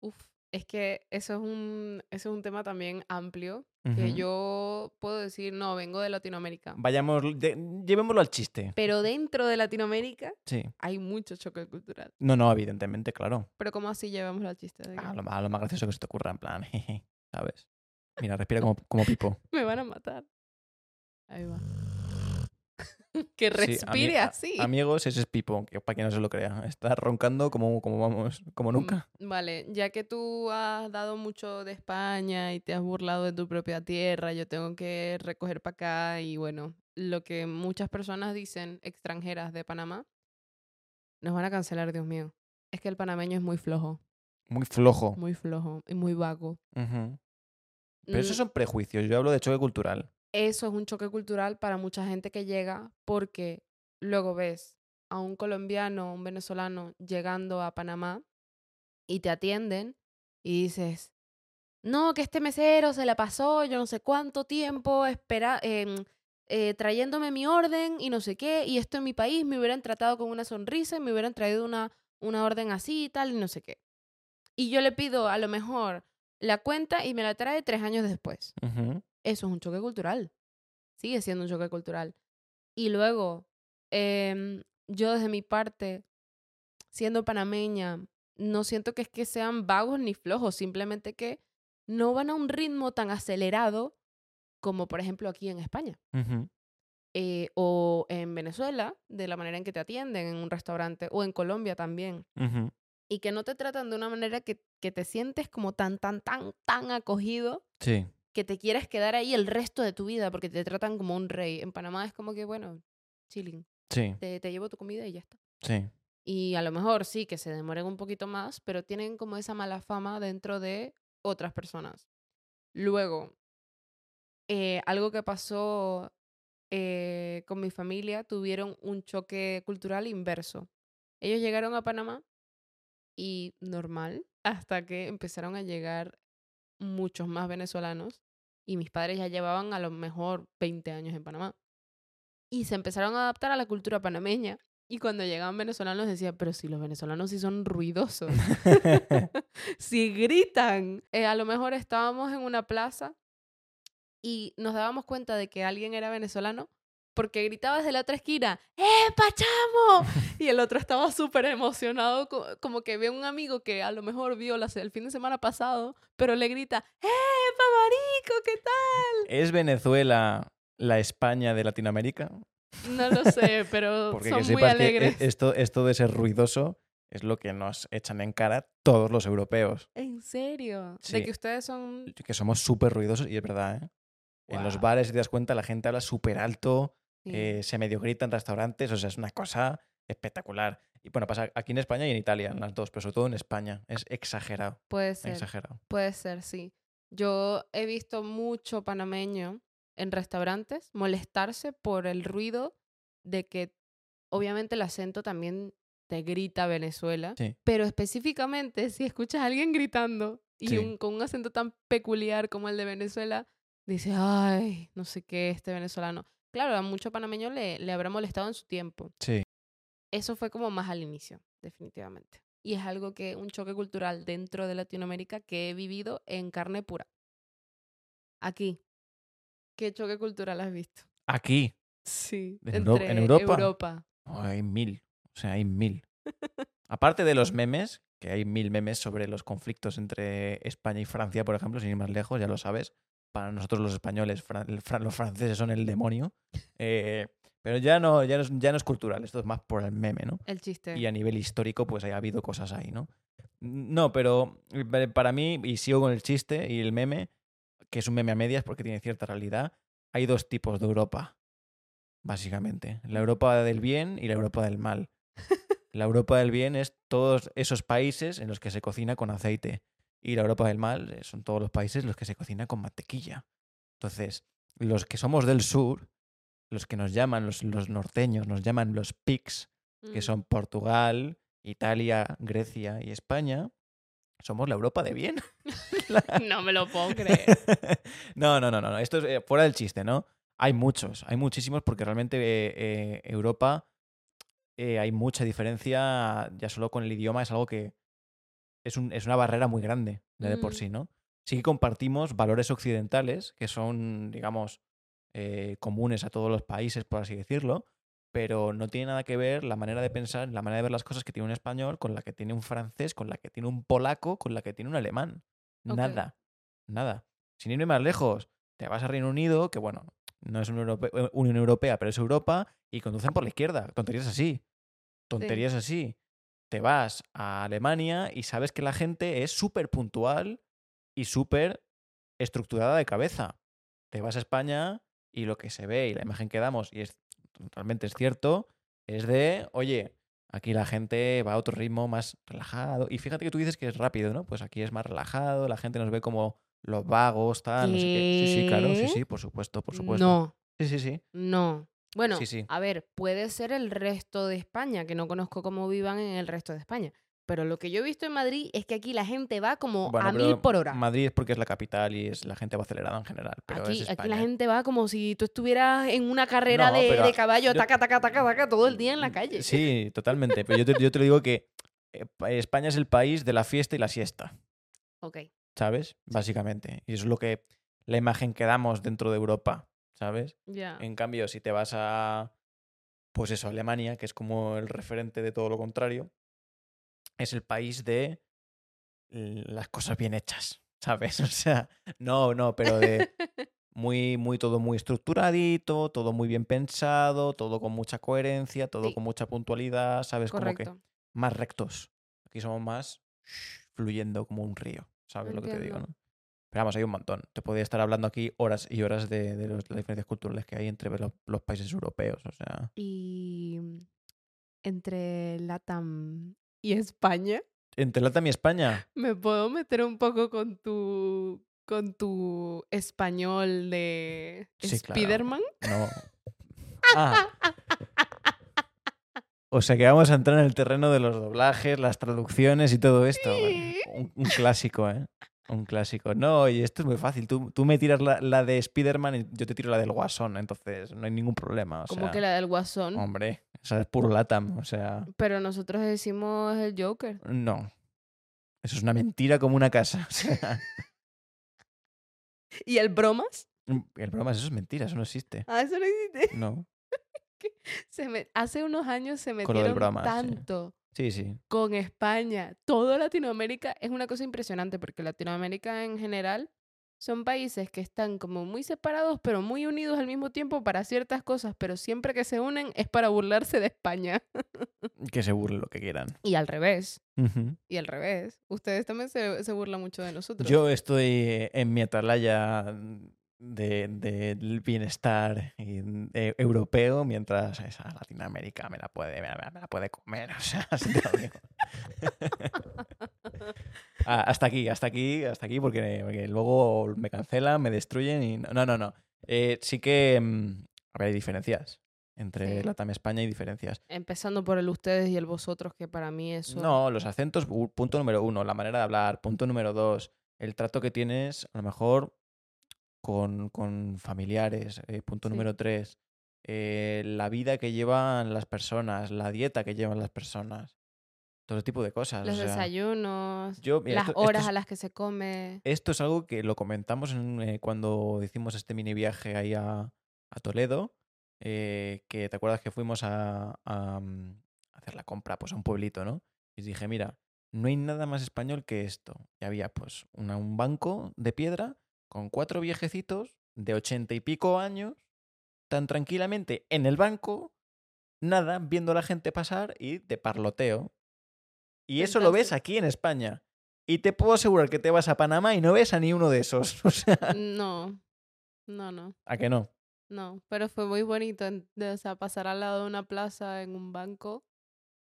Uf, es que eso es un, eso es un tema también amplio que yo puedo decir, no, vengo de Latinoamérica. Vayamos, de- llevémoslo al chiste. Pero dentro de Latinoamérica Sí. hay mucho choque cultural. No, no, evidentemente, claro. Pero ¿cómo así llevamos al chiste? de que A lo, más- a lo más gracioso que se te ocurra, en plan, (laughs) jeje, ¿sabes? Mira, respira como, como pipo. (laughs) Me van a matar. Ahí va. (laughs) que respire a- así. Amigos, ese es Pipo, que para quien no se lo crea. Está roncando como, como vamos, como nunca. Mm, Vale, ya que tú has dado mucho de España y te has burlado de tu propia tierra, yo tengo que recoger para acá y bueno, lo que muchas personas dicen extranjeras de Panamá, nos van a cancelar, Dios mío. Es que el panameño es muy flojo, Muy flojo. muy flojo y muy vago. Pero esos Mm, son prejuicios. Yo hablo de choque cultural. Eso es un choque cultural para mucha gente que llega porque luego ves a un colombiano, un venezolano llegando a Panamá y te atienden y dices, no, que este mesero se la pasó yo no sé cuánto tiempo espera, em, eh, trayéndome mi orden y no sé qué, y esto en mi país me hubieran tratado con una sonrisa y me hubieran traído una, una orden así y tal y no sé qué. Y yo le pido a lo mejor la cuenta y me la trae tres años después Ujú. Eso es un choque cultural. Sigue siendo un choque cultural. Y luego, em, yo desde mi parte, siendo panameña, no siento que es que sean vagos ni flojos, simplemente que no van a un ritmo tan acelerado como por ejemplo aquí en España. Eh, o en Venezuela, de la manera en que te atienden en un restaurante, o en Colombia también. Y que no te tratan de una manera que, que te sientes como tan, tan, tan, tan acogido Sí. Que te quieras quedar ahí el resto de tu vida porque te tratan como un rey. En Panamá es como que, bueno, chilling, Sí. te, te llevo tu comida y ya está. Sí. Y a lo mejor sí que se demoren un poquito más, pero tienen como esa mala fama dentro de otras personas. Luego, eh, algo que pasó eh, con mi familia, tuvieron un choque cultural inverso. Ellos llegaron a Panamá y normal, hasta que empezaron a llegar muchos más venezolanos y mis padres ya llevaban a lo mejor 20 años en Panamá. Y se empezaron a adaptar a la cultura panameña. Y cuando llegaban venezolanos decía, pero si los venezolanos sí son ruidosos, (laughs) (laughs) si gritan. Eh, a lo mejor estábamos en una plaza y nos dábamos cuenta de que alguien era venezolano porque gritaba desde la otra esquina, ¡Eh, pachamo! (laughs) y el otro estaba súper emocionado, co- como que ve a un amigo que a lo mejor vio el fin de semana pasado, pero le grita, ¡Eh, marico, qué tal! ¿Es Venezuela la España de Latinoamérica? No lo sé, pero (laughs) Porque son que muy que alegres. e- esto, esto de ser ruidoso es lo que nos echan en cara todos los europeos. ¿En serio? Sí. De que ustedes son... Que somos súper ruidosos y es verdad, ¿eh? En los bares, si te das cuenta, la gente habla súper alto, Sí. eh, se medio grita en restaurantes, o sea, es una cosa espectacular. Y bueno, pasa aquí en España y en Italia, en las dos, pero sobre todo en España. Es exagerado, Puede ser. exagerado. Puede ser, sí. Yo he visto mucho panameño en restaurantes molestarse por el ruido de que obviamente el acento también te grita Venezuela, Sí. pero específicamente si escuchas a alguien gritando y Sí. un- con un acento tan peculiar como el de Venezuela, dices, ay, no sé qué, este venezolano. Claro, a mucho panameño le, le habrá molestado en su tiempo. Sí. Eso fue como más al inicio, definitivamente. Y es algo que, un choque cultural dentro de Latinoamérica que he vivido en carne pura. Aquí. ¿Qué choque cultural has visto? Aquí, Sí. ¿En Euro- en Europa? Europa. oh, hay mil. O sea, hay mil. (laughs) Aparte de los memes, que hay mil memes sobre los conflictos entre España y Francia, por ejemplo, sin ir más lejos, ya lo sabes. Para nosotros los españoles, fran- los franceses son el demonio. Eh, pero ya no, ya, no es, ya no es cultural, esto es más por el meme, ¿no? El chiste. Y a nivel histórico, pues ha habido cosas ahí, ¿no? No, pero eh, para mí, y sigo con el chiste y el meme, que es un meme a medias porque tiene cierta realidad, hay dos tipos de Europa, básicamente. La Europa del bien y la Europa del mal. (laughs) La Europa del bien es todos esos países en los que se cocina con aceite. Y la Europa del mal eh, son todos los países los que se cocina con mantequilla. Entonces, los que somos del sur, los que nos llaman, los, los norteños, nos llaman los pigs, que Mm. son Portugal, Italia, Grecia y España, somos la Europa de bien. (laughs) (laughs) No me lo puedo creer. (laughs) no, no, no, no. Esto es eh, fuera del chiste, ¿no? Hay muchos, hay muchísimos porque realmente eh, eh, Europa hay mucha diferencia ya solo con el idioma, es algo que es, un- es una barrera muy grande ya de por Mm. sí, ¿no? Sí que compartimos valores occidentales que son, digamos, eh, comunes a todos los países, por así decirlo, pero no tiene nada que ver la manera de pensar, la manera de ver las cosas que tiene un español con la que tiene un francés, con la que tiene un polaco, con la que tiene un alemán. Ok. Nada, nada. Sin irme más lejos, te vas a Reino Unido, que bueno, no es Europea, eh, Unión Europea, pero es Europa, y conducen por la izquierda. Tonterías así. Tonterías así. Te vas a Alemania y sabes que la gente es súper puntual y súper estructurada de cabeza. Te vas a España y lo que se ve y la imagen que damos, y es realmente es cierto, es de, oye, aquí la gente va a otro ritmo más relajado. Y fíjate que tú dices que es rápido, ¿no? Pues aquí es más relajado, la gente nos ve como los vagos, tal, no sé qué. Sí, sí, claro, sí, sí, por supuesto, por supuesto. No, Sí, sí, sí. no. Bueno, Sí, sí. a ver, puede ser el resto de España, que no conozco cómo vivan en el resto de España. Pero lo que yo he visto en Madrid es que aquí la gente va como Bueno, a mil por hora. Madrid es porque es la capital y es la gente va acelerada en general, pero Aquí, es aquí la gente va como si tú estuvieras en una carrera No, de, de caballo, yo- taca, taca, taca, taca, todo el día en la calle. Sí, totalmente. Pero yo te, (laughs) yo te lo digo que eh, pa- España es el país de la fiesta y la siesta, Ok. ¿sabes? Básicamente. Y eso es lo que la imagen que damos dentro de Europa, ¿sabes? Ya. En cambio, si te vas a, pues eso, Alemania, que es como el referente de todo lo contrario, es el país de las cosas bien hechas, (laughs) ¿sabes? O sea, no, no, pero de (laughs) muy, muy, todo muy estructuradito, todo muy bien pensado, todo con mucha coherencia, todo Sí. con mucha puntualidad, ¿sabes? Como que más rectos. Aquí somos más fluyendo como un río, ¿sabes lo que te digo, no? Pero vamos, hay un montón. Te podría estar hablando aquí horas y horas de, de los- las diferencias culturales que hay entre los, los países europeos. O sea, Y entre Latam y España, entre Latam y España. ¿me puedo meter un poco con tu con tu español de Sí, claro. Spiderman? No. Ah. O sea que vamos a entrar en el terreno de los doblajes, las traducciones y todo esto. Sí. Un, un clásico, ¿eh? Un clásico. No, y esto es muy fácil. Tú, tú me tiras la, la de Spider-Man y yo te tiro la del Guasón, entonces no hay ningún problema. O sea, que la del Guasón. Hombre, esa es puro Latam. O sea, Pero nosotros decimos el Joker. no. Eso es una mentira como una casa. O sea, (laughs) ¿Y el bromas? el broma, eso es mentira, eso no existe. Ah, eso no existe. No. (laughs) Se me, hace unos años se metieron broma, tanto Sí, sí. con España. Todo Latinoamérica es una cosa impresionante porque Latinoamérica en general son países que están como muy separados pero muy unidos al mismo tiempo para ciertas cosas, pero siempre que se unen es para burlarse de España. Que se burlen lo que quieran. Y al revés, y al revés. Ustedes también se, se burlan mucho de nosotros. Yo estoy en mi atalaya de, del bienestar y de- europeo, mientras esa Latinoamérica me la puede, me la, me la puede comer. (laughs) O sea, así te lo digo. (laughs) Ah, hasta aquí, hasta aquí, hasta aquí, porque, porque luego me cancelan, me destruyen y no, no, no. Eh, sí que mm, a ver, hay diferencias entre Sí. Latam y España hay diferencias. Empezando por el ustedes y el vosotros, que para mí eso... No, los acentos, punto número uno, la manera de hablar, punto número dos, el trato que tienes, a lo mejor, con, con familiares, eh, punto Sí. número tres, eh, la vida que llevan las personas, la dieta que llevan las personas, todo tipo de cosas. Los o sea, desayunos, yo, mira, las esto- esto horas es- a las que se come. esto es algo que lo comentamos en, eh, cuando hicimos este mini viaje ahí a, a Toledo, que te acuerdas que fuimos a, a, mm, hacer la compra pues, a un pueblito, ¿no? Y dije, mira, no hay nada más español que esto. Y había pues una- un banco de piedra con cuatro viejecitos de ochenta y pico años, tan tranquilamente en el banco, nada, viendo a la gente pasar y de parloteo. Y eso lo ves aquí en España. Y te puedo asegurar que te vas a Panamá y no ves a ni uno de esos. (laughs) O sea, No, no, no, ¿a que no? no. Pero fue muy bonito, o sea, pasar al lado de una plaza en un banco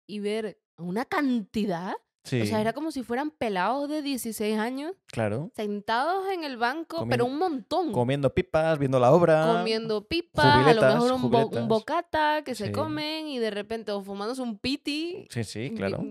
y ver una cantidad. Sí, O sea, era como si fueran pelados de 16 años claro. sentados en el banco, Comiendo- pero un montón. Comiendo pipas, viendo la obra. comiendo pipas, a lo mejor un, bo- un jubiletas. bocata que Sí. se comen y de repente o fumándose un piti. Sí, sí, vi- claro.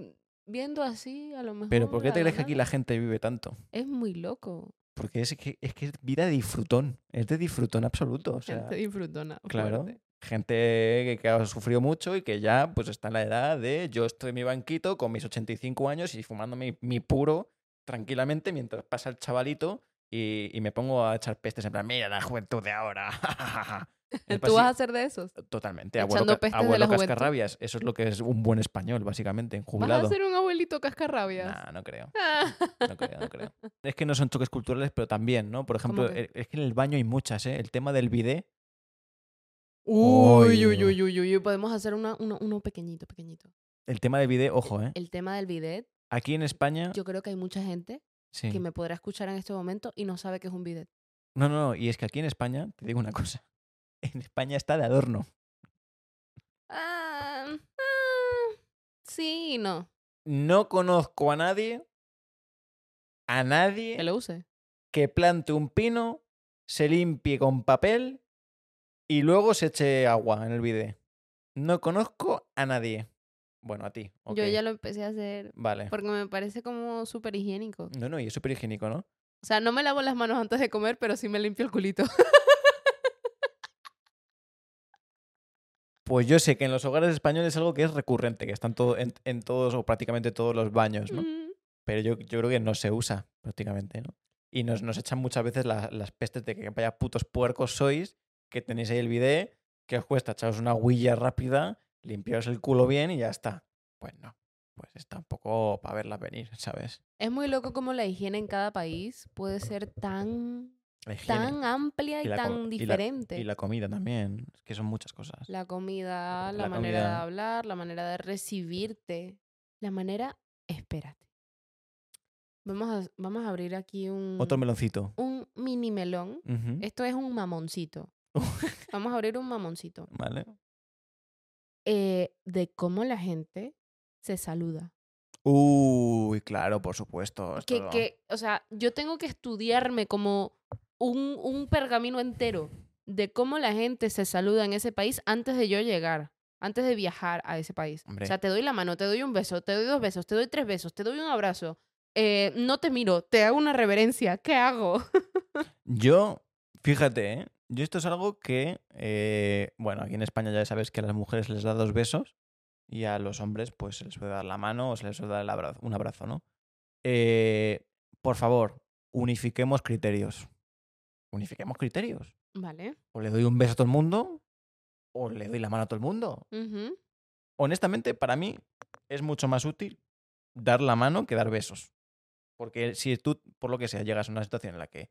Viendo así, a lo mejor. Pero ¿por qué te crees que aquí la gente vive tanto? Es muy loco. Porque es que es, que es vida de disfrutón. Es de disfrutón absoluto. O (laughs) sea, Gente disfrutona. claro. fuerte. Gente que, ha sufrido mucho y que ya pues está en la edad de yo estoy en mi banquito con mis 85 años y fumando mi, puro tranquilamente mientras pasa el chavalito y, y me pongo a echar pestes en plan, mira la juventud de ahora. (laughs) ¿Tú vas a ser de esos? Totalmente. echando Abuelo, pestes de abuelo la juventud? cascarrabias. Eso es lo que es un buen español, básicamente, en ¿Vas jubilado. a ser un abuelito cascarrabias? Nah, no creo. (laughs) No creo, no creo. Es que no son choques culturales, pero también, ¿no? Por ejemplo, eh, es que en el baño hay muchas, ¿eh? El tema del bidet. Uy, Uy. uy, uy, uy, uy. Podemos hacer una, uno, uno pequeñito, pequeñito. El tema del bidet, ojo, ¿eh? El tema del bidet, Aquí en España. yo creo que hay mucha gente sí. que me podrá escuchar en este momento y no sabe que es un bidet. No, no, no. Y es que aquí en España, te digo una cosa. (laughs) En España está de adorno. Ah, ah, sí y no. No conozco a nadie, a nadie Que lo use. que plante un pino, se limpie con papel y luego se eche agua en el bidet. No conozco a nadie. Bueno, a ti. Yo ya lo empecé a hacer Vale. porque me parece como súper higiénico. No, no, y es súper higiénico, ¿no? O sea, no me lavo las manos antes de comer, pero sí me limpio el culito. Pues yo sé que en los hogares españoles es algo que es recurrente, que están todo, en, en todos o prácticamente todos los baños, ¿no? Mm. Pero yo, yo creo que no se usa prácticamente, ¿no? Y nos, nos echan muchas veces la- las pestes de que vaya putos puercos sois, que tenéis ahí el bidet, que os cuesta echaros una huilla rápida, limpiaros el culo bien y ya está. Pues no, pues está un poco para verla venir, (laughs) ¿sabes? Es muy loco como la higiene en cada país puede ser tan, tan amplia y, tan y la- diferente. y la comida también, es que son muchas cosas. La comida, la, La manera de hablar, la manera de recibirte, la manera, espérate. Vamos a, vamos a abrir aquí un, Otro meloncito. un mini melón. Esto es un mamoncito. (laughs) Vamos a abrir un mamoncito. Vale. Eh, de cómo la gente se saluda. Uy, claro, por supuesto. Que, que, o sea, yo tengo que estudiarme como un, un pergamino entero de cómo la gente se saluda en ese país antes de yo llegar, antes de viajar a ese país. Hombre. O sea, te doy la mano, te doy un beso, te doy dos besos, te doy tres besos, te doy un abrazo. eh, no te miro, te hago una reverencia. ¿Qué hago? (laughs) Yo, fíjate, ¿eh? Yo esto es algo que, eh, bueno, aquí en España ya sabes que a las mujeres les da dos besos y a los hombres pues se les puede dar la mano o se les puede dar el abrazo, un abrazo, ¿no? Eh, por favor, unifiquemos criterios. Unifiquemos criterios. Vale. O le doy un beso a todo el mundo o le doy la mano a todo el mundo. Honestamente, para mí es mucho más útil dar la mano que dar besos. Porque si tú, por lo que sea, llegas a una situación en la que,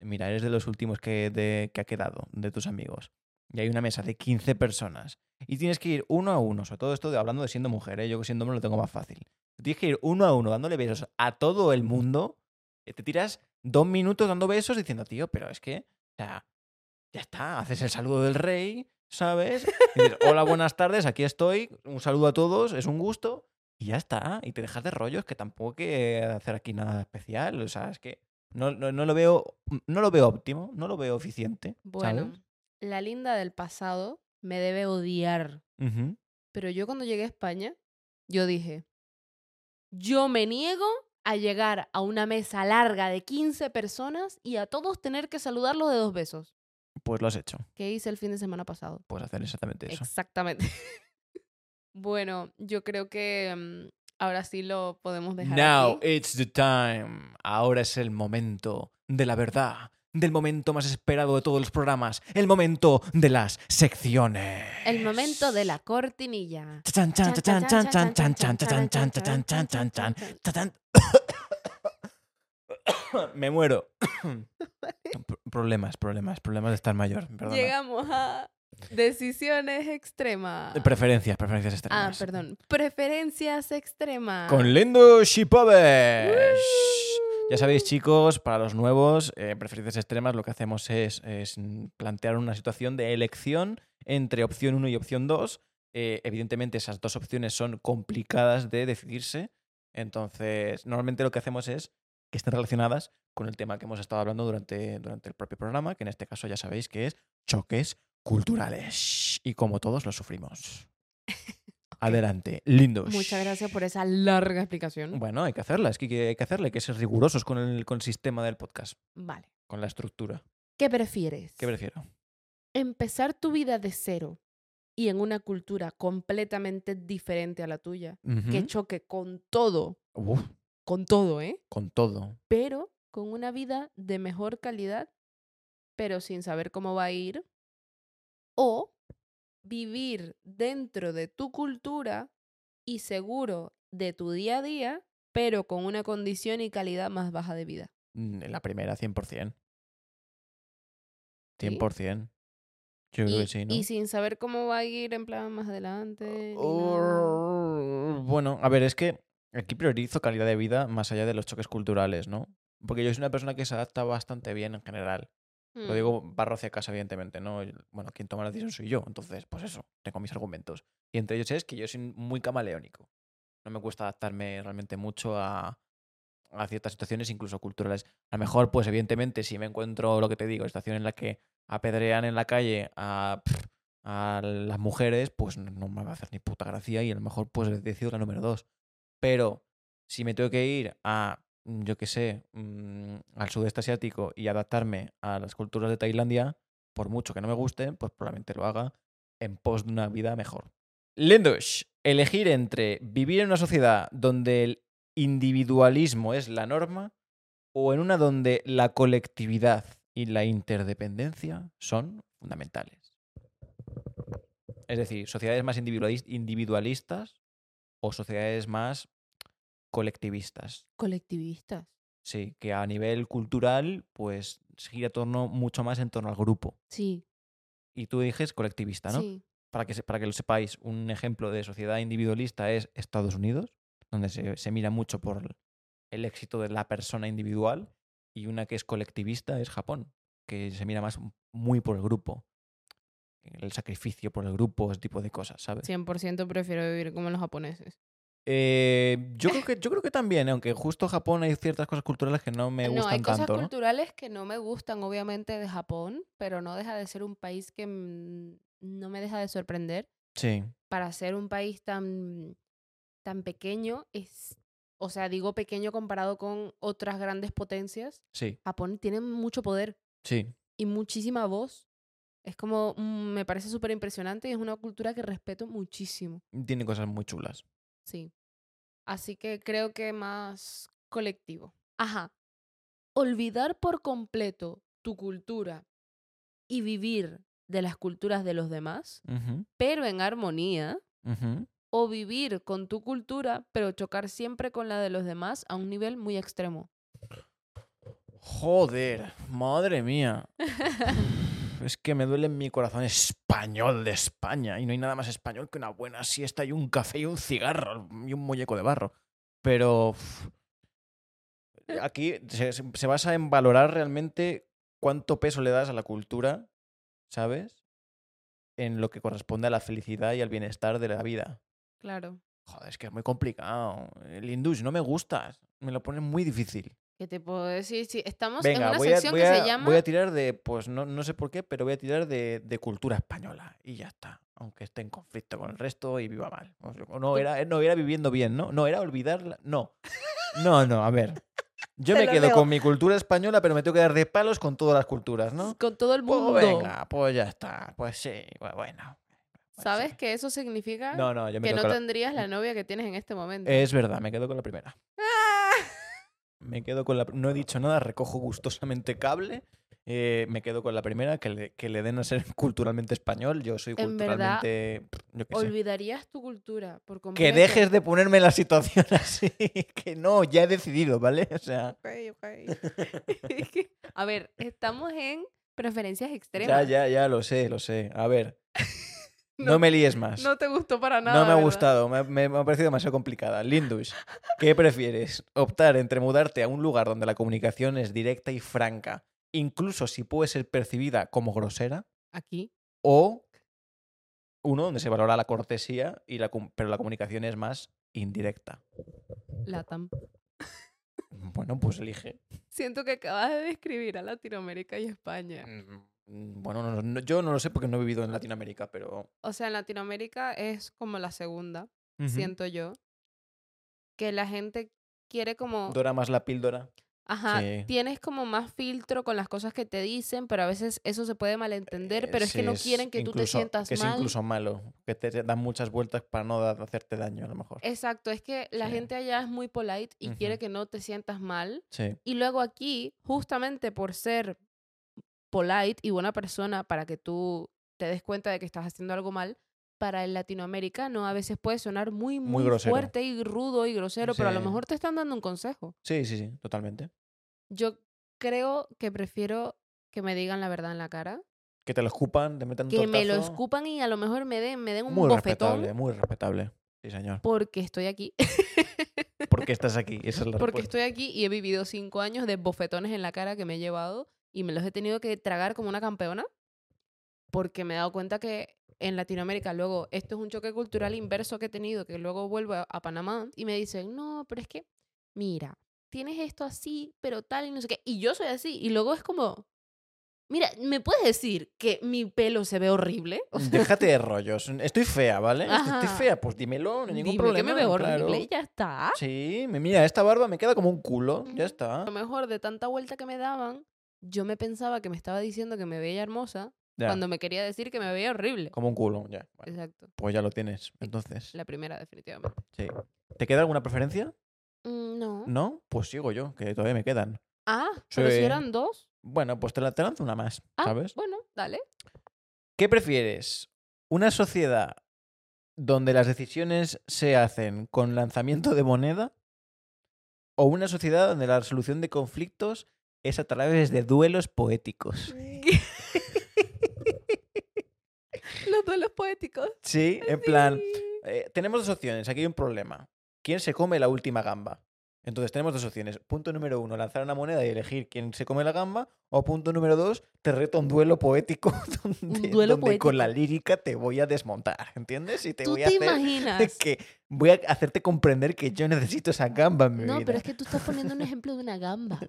mira, eres de los últimos que, de- que ha quedado, de tus amigos, y hay una mesa de 15 personas, y tienes que ir uno a uno, sobre todo esto de, hablando de siendo mujer, ¿eh? yo que siendo hombre lo tengo más fácil. Tienes que ir uno a uno dándole besos a todo el mundo, eh, te tiras dos minutos dando besos diciendo, tío, pero es que, o sea, ya está, haces el saludo del rey, ¿sabes? Y dices, hola, buenas tardes, aquí estoy, un saludo a todos, es un gusto, y ya está. Y te dejas de rollos, que tampoco hay que hacer aquí nada especial, o sea, es que no, no, no lo veo no lo veo óptimo, no lo veo eficiente, Bueno, ¿sabes? la linda del pasado me debe odiar. Pero yo cuando llegué a España, yo dije, yo me niego a llegar a una mesa larga de 15 personas y a todos tener que saludarlos de dos besos. Pues lo has hecho, ¿Qué hice el fin de semana pasado? puedes hacer exactamente eso. Exactamente. (laughs) bueno, yo creo que mm, ahora sí lo podemos dejar. Now it's the time. Ahora es el momento de la verdad, del momento más esperado de todos los programas, el momento de las secciones. El momento de la cortinilla. Me muero. problemas, problemas, problemas de estar mayor. Llegamos a decisiones extremas. Preferencias, preferencias Ah, extremas. perdón. Preferencias extremas. Con Lindo Shipovic. Ya sabéis, chicos, para los nuevos, eh, preferencias extremas, lo que hacemos es, es, plantear una situación de elección entre opción 1 y opción 2. Eh, evidentemente, esas dos opciones son complicadas de decidirse. Entonces, normalmente lo que hacemos es que estén relacionadas con el tema que hemos estado hablando durante, durante el propio programa, que en este caso ya sabéis que es choques culturales. Y como todos los sufrimos. (laughs) Adelante, lindos. Muchas gracias por esa larga explicación. Bueno, hay que hacerla, es que hay que hacerla, hay que ser rigurosos con el, con el sistema del podcast, Vale. con la estructura. ¿Qué prefieres? ¿Qué prefiero? Empezar tu vida de cero y en una cultura completamente diferente a la tuya, que choque con todo, Uf, con todo, ¿eh? con todo. Pero con una vida de mejor calidad, pero sin saber cómo va a ir. O vivir dentro de tu cultura y seguro de tu día a día, pero con una condición y calidad más baja de vida. Mm, La primera, 100%. ¿Sí? 100%. Yo creo y, que sí, ¿no? y sin saber cómo va a ir en plan más adelante. Oh, Bueno, a ver, es que aquí priorizo calidad de vida más allá de los choques culturales, ¿no? Porque yo soy una persona que se adapta bastante bien en general. Lo digo barro hacia casa, evidentemente, ¿no? Bueno, quien toma la decisión soy yo. Entonces, pues eso, tengo mis argumentos. Y entre ellos es que yo soy muy camaleónico. No me cuesta adaptarme realmente mucho a, a ciertas situaciones, incluso culturales. A lo mejor, pues evidentemente, si me encuentro, lo que te digo, situación en la que apedrean en la calle a, a las mujeres, pues no- me va a hacer ni puta gracia y a lo mejor pues decido la número dos. Pero si me tengo que ir a, mm, yo qué sé, mm, al sudeste asiático y adaptarme a las culturas de Tailandia, por mucho que no me guste, pues probablemente lo haga en pos de una vida mejor. Lindush, elegir entre vivir en una sociedad donde el individualismo es la norma o en una donde la colectividad y la interdependencia son fundamentales. Es decir, sociedades más individualis- individualistas o sociedades más colectivistas. Colectivistas. Sí, que a nivel cultural, pues gira torno, mucho más en torno al grupo. Sí. Y tú dices colectivista, ¿no? Sí. Para, que, para que lo sepáis, un ejemplo de sociedad individualista es Estados Unidos, donde se, se mira mucho por el éxito de la persona individual, y una que es colectivista es Japón, que se mira más muy por el grupo, el sacrificio por el grupo, ese tipo de cosas, ¿sabes? 100% prefiero vivir como los japoneses. Eh, yo, creo que, yo creo que también, aunque justo Japón hay ciertas cosas culturales que no me no, gustan hay cosas tanto. ¿no? culturales que no me gustan, obviamente, de Japón, pero no deja de ser un país que mm, no me deja de sorprender. Sí, Para ser un país tan, tan pequeño, es, o sea, digo pequeño comparado con otras grandes potencias, sí, Japón tiene mucho poder sí. y muchísima voz. Es como, mm, me parece súper impresionante y es una cultura que respeto muchísimo. Tiene cosas muy chulas. Sí. Así que creo que más colectivo. Ajá. Olvidar por completo tu cultura y vivir de las culturas de los demás, pero en armonía, o vivir con tu cultura, pero chocar siempre con la de los demás a un nivel muy extremo. Joder, madre mía. (laughs) Es que me duele en mi corazón español de España. Y no hay nada más español que una buena siesta y un café y un cigarro y un muñeco de barro. Pero uf, aquí se, basa en valorar realmente cuánto peso le das a la cultura, ¿sabes? En lo que corresponde a la felicidad y al bienestar de la vida. Claro. Joder, es que es muy complicado. El hindús no me gusta. Me lo pone muy difícil. ¿Qué te puedo decir? Sí, estamos en una voy a, sección voy que se llama... voy a tirar de, pues no, no sé por qué, pero voy a tirar de, de cultura española y ya está. Aunque esté en conflicto con el resto y viva mal. O no, era, no era viviendo bien, ¿no? No, era olvidarla. No. No, no, a ver. Yo (laughs) me quedo leo. con mi cultura española, pero me tengo que dar de palos con todas las culturas, ¿no? Con todo el Pues mundo. venga, pues ya está. Pues sí, pues bueno. pues ¿Sabes sí. que eso significa No, no, yo me que no la- tendrías la novia que tienes en este momento? Es verdad, me quedo con la primera. ¡Ah! Me quedo con la. No he dicho nada, recojo gustosamente cable. eh, me quedo con la primera, que le, que le den a ser (laughs) culturalmente español. Yo soy En verdad, culturalmente. pff, yo qué sé. Olvidarías tu cultura por Que dejes de ponerme la situación (laughs) así. Que no, ya he decidido, ¿vale? O sea. (laughs) A ver, estamos en preferencias Ya, extremas. ya, ya, lo sé, lo sé. A ver. No, No- me líes más. No te gustó para nada. No me ha ¿verdad? gustado, me, me- me ha parecido demasiado complicada. Lindus, ¿qué prefieres? ¿Optar entre mudarte a un lugar donde la comunicación es directa y franca, incluso si puede ser percibida como grosera? Aquí. ¿O uno donde se valora la cortesía, y la, com- pero la comunicación es más indirecta? Latam. Bueno, pues elige. Siento que acabas de describir a Latinoamérica y España. Mm, Bueno, no- no- yo no lo sé porque no he vivido en Latinoamérica, pero... O sea, en Latinoamérica es como la segunda, siento yo. Que la gente quiere como... Dora más la píldora. Ajá, sí. tienes como más filtro con las cosas que te dicen, pero a veces eso se puede malentender, Eh, pero es que no quieren que tú te sientas que es mal. incluso malo, que te dan muchas vueltas para no da- hacerte daño a lo mejor. Exacto, es que la Sí. gente allá es muy polite y quiere que no te sientas mal. Sí. Y luego aquí, justamente por ser polite y buena persona para que tú te des cuenta de que estás haciendo algo mal, para el latinoamericano a veces puede sonar muy, muy, grosero. fuerte y rudo y grosero, pero a lo Sí. mejor te están dando un consejo. Sí, sí, sí, totalmente. Yo creo que prefiero que me digan la verdad en la cara, Que te lo escupan, te metan un que me lo tortazo. escupan y a lo mejor me den, me den un Muy bofetón respetable, muy respetable. Sí, señor. porque estoy aquí. ¿Por qué estás aquí? Esa es la (laughs) Porque respuesta. estoy aquí y he vivido cinco años de bofetones en la cara que me he llevado y me los he tenido que tragar como una campeona porque me he dado cuenta que en Latinoamérica luego esto es un choque cultural inverso que he tenido que luego vuelvo a, a Panamá y me dicen, no, pero es que, mira, tienes esto así, pero tal y no sé qué. Y yo soy así y luego es como, mira, ¿me puedes decir que mi pelo se ve horrible? O (laughs) sea, Déjate de rollos. Estoy fea, ¿vale? Estoy Ajá. fea, pues dímelo, no hay ningún dime problema. que me veo claro. horrible y ya está. Sí, mira, esta barba me queda como un culo. Ya está. A lo mejor de tanta vuelta que me daban, yo me pensaba que me estaba diciendo que me veía hermosa Ya, cuando me quería decir que me veía horrible. Como un culo, ya. Bueno, Exacto. pues ya lo tienes. Entonces, La primera, definitivamente. sí. ¿Te queda alguna preferencia? Mm, no. ¿No? Pues sigo yo, que todavía me quedan. Ah, pero si eran dos. Bueno, pues te, la, te lanzo una más, Ah, ¿sabes? bueno, dale. ¿Qué prefieres? ¿Una sociedad donde las decisiones se hacen con lanzamiento de moneda? ¿O una sociedad donde la resolución de conflictos es a través de duelos poéticos? (laughs) Los duelos poéticos. Sí, en plan, eh, tenemos dos opciones, aquí hay un problema. ¿Quién se come la última gamba? Entonces tenemos dos opciones. Punto número uno, lanzar una moneda y elegir quién se come la gamba. O punto número dos, te reto un duelo poético (laughs) donde, duelo donde con la lírica te voy a desmontar, ¿entiendes? Y te ¿Tú voy te a hacer imaginas? (laughs) que voy a hacerte comprender que yo necesito esa gamba en mi No, vida. pero es que tú estás poniendo un ejemplo de una gamba.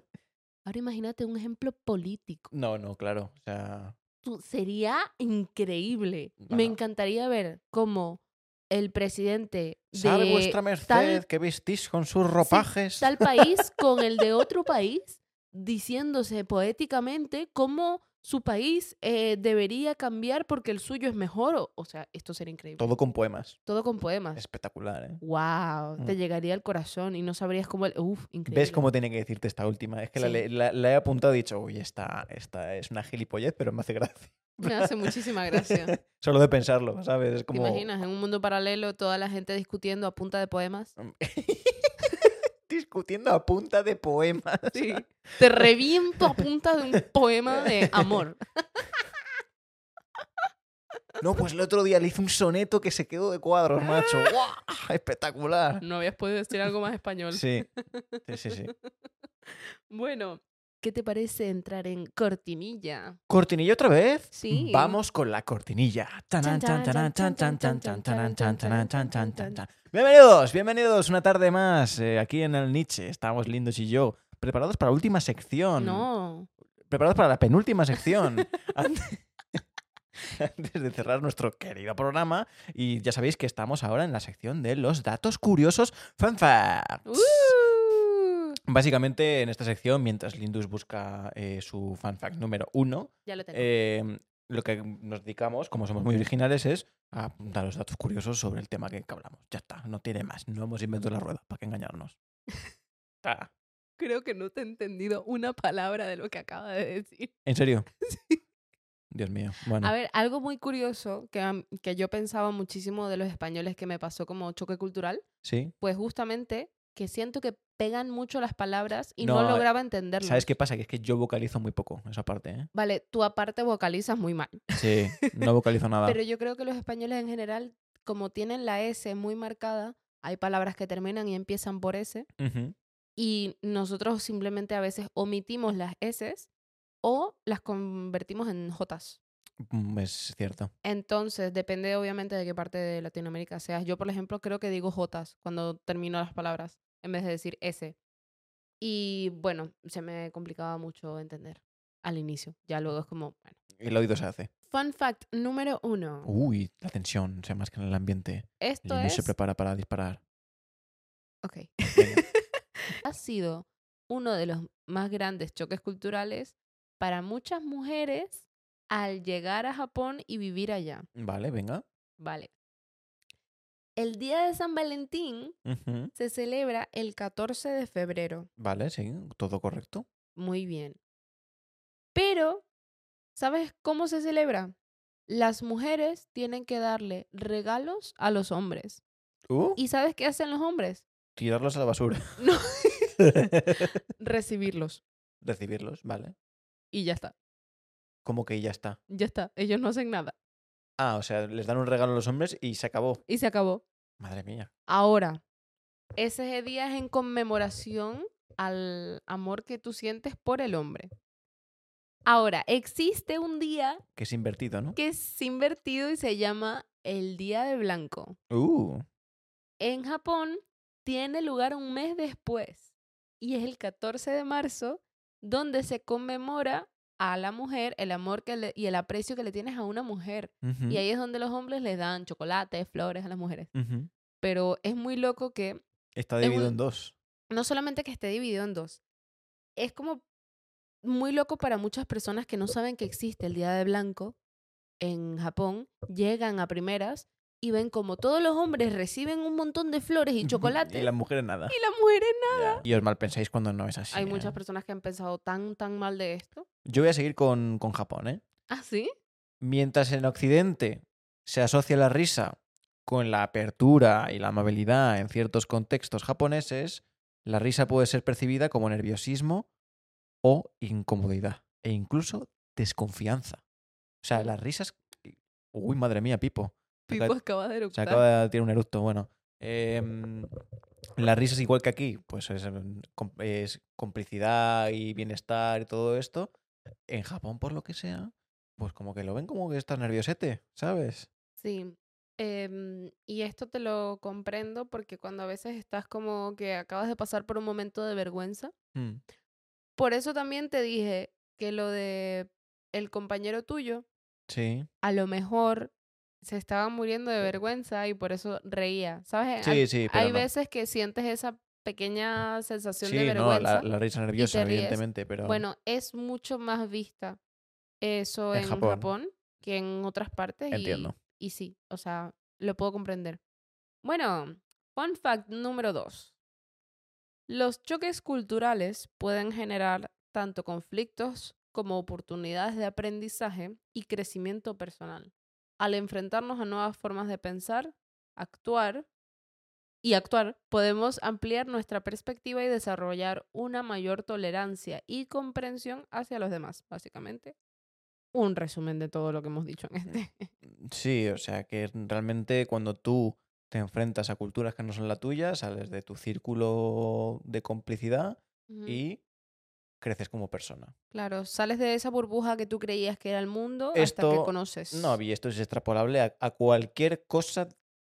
Ahora imagínate un ejemplo político. No, no, claro. O sea, Tú- sería increíble. Me encantaría ver cómo el presidente ¿sabe de vuestra merced tal que vestís con sus ropajes? tal país con el de (laughs) otro país, diciéndose poéticamente cómo su país eh, debería cambiar porque el suyo es mejor. O, o sea, esto sería increíble. Todo, Todo con poemas. con poemas. Espectacular, ¿eh? Wow, te Mm. llegaría al corazón y no sabrías cómo el... Uf, increíble. ¿Ves cómo tenía que decirte esta última? Es que la, Sí. le- la- la he apuntado y he dicho, uy, esta, esta es una gilipollez, pero me hace gracia. Me hace muchísima gracia. (laughs) Solo de pensarlo, ¿sabes? Es ¿Te imaginas? En un mundo paralelo, toda la gente discutiendo a punta de poemas. (laughs) Discutiendo a punta de poemas. (laughs) Sí. Te reviento a punta de un poema de amor. No, pues el otro día le hice un soneto que se quedó de cuadros, macho. (laughs) ¡Guau! Espectacular. No habías podido decir algo más español. Sí, (laughs) sí, sí, sí. Bueno, ¿qué te parece entrar en cortinilla? ¿Cortinilla otra vez? Sí. Vamos con la cortinilla. Bienvenidos, bienvenidos una tarde más eh, aquí en el Nietzsche. Estamos lindos y yo preparados para la última sección. No. Preparados para la penúltima sección. Antes antes de cerrar nuestro querido programa. Y ya sabéis que estamos ahora en la sección de los datos curiosos fun facts. Uh, Básicamente, en esta sección, mientras Lindus busca eh, su fun fact número uno, ya lo tengo. eh, lo que nos dedicamos, como somos muy originales, es a dar los datos curiosos sobre el tema que, que hablamos. Ya está, no tiene más. No hemos inventado la rueda, ¿para qué engañarnos? (laughs) Ah, Creo que no te he entendido una palabra de lo que acaba de decir. ¿En serio? (laughs) Dios mío. Bueno, A ver, algo muy curioso que, que yo pensaba muchísimo de los españoles que me pasó como choque cultural, sí. pues justamente que siento que pegan mucho las palabras y no, No, lograba entenderlo. ¿Sabes qué pasa? Que es que yo vocalizo muy poco esa parte, ¿eh? Vale, tú aparte vocalizas muy mal. Sí, no vocalizo (laughs) nada. Pero yo creo que los españoles en general, como tienen la S muy marcada, hay palabras que terminan y empiezan por S, Ujú. y nosotros simplemente a veces omitimos las S o las convertimos en J. Mm, Es cierto. Entonces, depende obviamente de qué parte de Latinoamérica seas. Yo, por ejemplo, creo que digo J cuando termino las palabras en vez de decir S. Y bueno, se me complicaba mucho entender al inicio. Ya luego es como, bueno. El oído se hace. Fun fact número uno. Uy, la tensión se más que en el ambiente. Esto Lindus es... se prepara para disparar. Ok. (laughs) Ha sido uno de los más grandes choques culturales para muchas mujeres al llegar a Japón y vivir allá. Vale, venga. Vale. El día de San Valentín se celebra el 14 de febrero. Vale, sí, todo correcto. Muy bien. Pero, ¿sabes cómo se celebra? Las mujeres tienen que darle regalos a los hombres. Uh, ¿Y sabes qué hacen los hombres? tirarlos a la basura. (laughs) No. (laughs) Recibirlos. Recibirlos, vale. Y ya está. Como que ya está. Ya está. Ellos no hacen nada. Ah, o sea, les dan un regalo a los hombres y se acabó. Y se acabó. Madre mía. Ahora, ese día es en conmemoración al amor que tú sientes por el hombre. Ahora, existe un día Que es invertido, ¿no? que es invertido y se llama el Día de Blanco. Uh, En Japón tiene lugar un mes después y es el 14 de marzo donde se conmemora a la mujer el amor que le- y el aprecio que le tienes a una mujer. Y ahí es donde los hombres les dan chocolate, flores a las mujeres. Pero es muy loco que Está Es dividido en dos. no solamente que esté dividido en dos, es como muy loco para muchas personas que no saben que existe el Día de Blanco en Japón, llegan a primeras y ven como todos los hombres reciben un montón de flores y chocolate y las mujeres nada. y las mujeres Ya. Y os mal pensáis cuando no es así. Hay ¿eh? muchas personas que han pensado tan, tan mal de esto. Yo voy a seguir con, con Japón, ¿eh? ¿Ah, sí? Mientras en Occidente se asocia la risa con la apertura y la amabilidad en ciertos contextos japoneses, la risa puede ser percibida como nerviosismo o incomodidad e incluso desconfianza. O sea, las risas... Uy, madre mía, Pipo. Se acaba- Pipo acaba de se eructar. acaba de tirar un eructo, bueno. Em, las risas igual que aquí, pues es, em, es complicidad y bienestar y todo esto. En Japón, por lo que sea, pues como que lo ven como que estás nerviosete, ¿sabes? Sí. em, y esto te lo comprendo porque cuando a veces estás como que acabas de pasar por un momento de vergüenza. Mm, Por eso también te dije que lo de el compañero tuyo, Sí, a lo mejor se estaba muriendo de vergüenza y por eso reía. ¿Sabes? sí, Hay- sí, pero Hay no. veces que sientes esa pequeña sensación de no, vergüenza. la, la risa nerviosa, evidentemente, pero... Bueno, es mucho más vista eso En en, Japón. Japón. que en otras partes. y- Entiendo. Y, sí, o sea, lo puedo comprender. Bueno, fun fact número dos. Los choques culturales pueden generar tanto conflictos como oportunidades de aprendizaje y crecimiento personal. Al enfrentarnos a nuevas formas de pensar, actuar y actuar, podemos ampliar nuestra perspectiva y desarrollar una mayor tolerancia y comprensión hacia los demás, básicamente. Un resumen de todo lo que hemos dicho en este. Sí, o sea que realmente cuando tú te enfrentas a culturas que no son la tuya, sales de tu círculo de complicidad y creces como persona. Claro, sales de esa burbuja que tú creías que era el mundo hasta que Esto- conoces. No, y esto es extrapolable a, a cualquier cosa